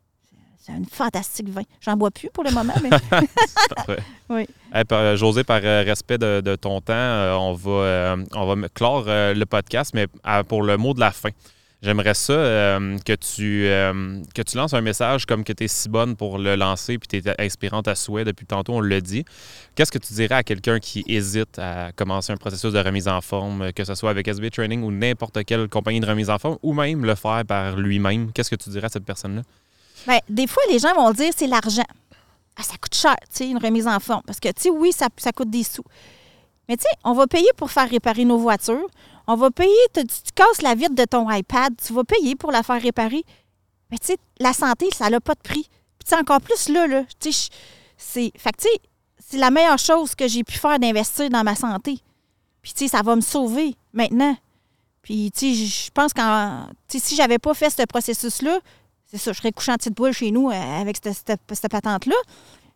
c'est un fantastique vin. J'en bois plus pour le moment, mais Parfait. Oui. Eh, par- euh, José, par euh, respect de, de ton temps, euh, on va, euh, on va me clore euh, le podcast, mais euh, pour le mot de la fin. J'aimerais ça euh, que, tu, euh, que tu lances un message comme que tu es si bonne pour le lancer puis tu es inspirante à souhait depuis tantôt, on l'a dit. Qu'est-ce que tu dirais à quelqu'un qui hésite à commencer un processus de remise en forme, que ce soit avec SB Training ou n'importe quelle compagnie de remise en forme, ou même le faire par lui-même? Qu'est-ce que tu dirais à cette personne-là? ben, des fois, les gens vont dire c'est l'argent. Ah, ça coûte cher, tu sais, une remise en forme. Parce que, tu sais, oui, ça, ça coûte des sous. Mais, tu sais, on va payer pour faire réparer nos voitures. On va payer, tu, casses la vitre de ton iPad, tu vas payer pour la faire réparer. Mais, tu sais, la santé, ça n'a pas de prix. Puis, encore plus là, là, tu sais, c'est. C'est la meilleure chose que j'ai pu faire d'investir dans ma santé. Puis, tu sais, ça va me sauver maintenant. Puis, tu sais, je pense qu'en. Tu sais, si j'avais pas fait ce processus-là, c'est ça, je serais couché en petite boule chez nous euh, avec cette, cette- cette patente-là.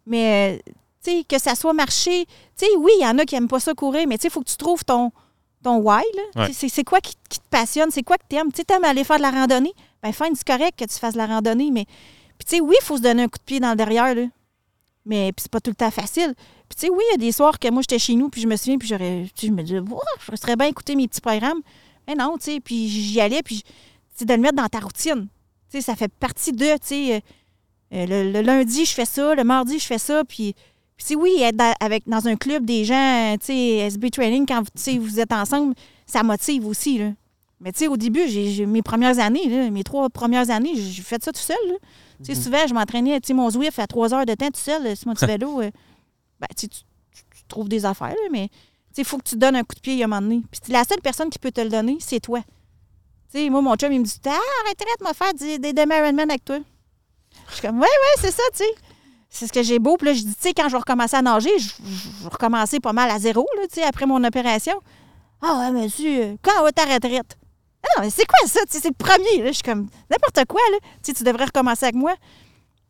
Mais, euh, Tu sais, que ça soit marché. Tu sais, oui, il y en a qui n'aiment pas ça courir, mais tu sais, il faut que tu trouves ton, ton why. là? Ouais. C'est quoi qui, qui te passionne? C'est quoi que tu aimes? Tu sais, t'aimes aller faire de la randonnée? Ben, fine, c'est correct que tu fasses de la randonnée, mais. Puis, tu sais, oui, il faut se donner un coup de pied dans le derrière, là. Mais puis c'est pas tout le temps facile. Puis, tu sais, oui, il y a des soirs que moi, j'étais chez nous, puis je me souviens, puis j'aurais. Je me disais, Ouah, je serais bien écouter mes petits programmes. Mais non, tu sais, puis j'y allais, puis tu sais, de le mettre dans ta routine. Tu sais, ça fait partie de, tu sais, euh, euh, le, le lundi, je fais ça, le mardi, je fais ça, puis. Sais, oui, être dans, avec, dans un club des gens, tu sais, SB Training, quand vous, êtes ensemble, ça motive aussi, là. Mais, tu sais, au début, j'ai mes premières années, là, mes trois premières années, j'ai fait ça tout seul, là. Tu sais, souvent, je m'entraînais, tu sais, mon Zwift à trois heures de temps tout seul, euh, sur mon petit vélo. euh, ben, tu, tu, trouves des affaires, là, mais tu sais, il faut que tu donnes un coup de pied à un moment donné. Puis la seule personne qui peut te le donner, c'est toi. Tu sais, moi, mon chum, il me dit Ah, arrêterais de me faire des, des avec toi. Je suis comme Ouais, ouais, c'est ça, tu sais. C'est ce que j'ai beau. Puis là, je dis, tu sais, quand je vais recommencer à nager, je, je vais recommencer pas mal à zéro, là, tu sais, après mon opération. Ah, ouais, monsieur, quand va ta retraite? Ah, mais c'est quoi ça? Tu sais, c'est le premier. Là. Je suis comme n'importe quoi. Là. Tu sais, tu devrais recommencer avec moi.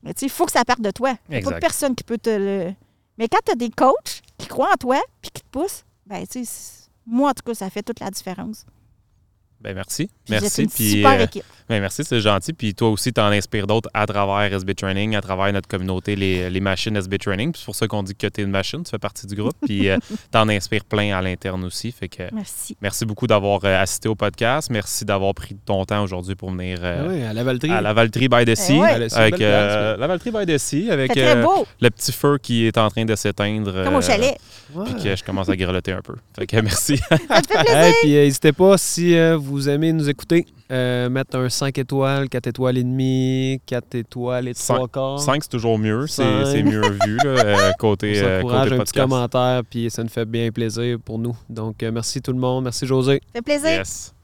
Mais tu sais, il faut que ça parte de toi. Il n'y a pas personne qui peut te le. Mais quand tu as des coachs qui croient en toi puis qui te poussent, ben tu sais, moi, en tout cas, ça fait toute la différence. Ben merci. Puis vous merci. une Puis, super euh, équipe. ben merci, c'est gentil. Puis toi aussi, tu en inspires d'autres à travers SB Training, à travers notre communauté, les, les machines SB Training. Puis c'est pour ça qu'on dit que tu es une machine, tu fais partie du groupe. Puis tu en inspires plein à l'interne aussi. Fait que Merci. merci beaucoup d'avoir euh, assisté au podcast. Merci d'avoir pris ton temps aujourd'hui pour venir euh, Ah oui, à la Valtrie. à la Valtrie by the Sea. ouais. Avec euh, place, la Valtrie by the Sea, avec C'est très euh, beau, le petit feu qui est en train de s'éteindre. comme au euh, chalet. Ouais. Puis que je commence à grelotter un peu. Fait que merci. Ça te fait plaisir. Hey, puis euh, n'hésitez pas, si euh, vous aimez nous écouter, euh, mettre un 5 étoiles, 4 étoiles et demi, 4 étoiles et Cinq- 3 quarts. 5, c'est toujours mieux. C'est mieux vu là, euh, côté, euh, côté un petit commentaire, puis ça nous fait bien plaisir pour nous. Donc, euh, merci tout le monde. Merci José. Ça fait plaisir. Yes.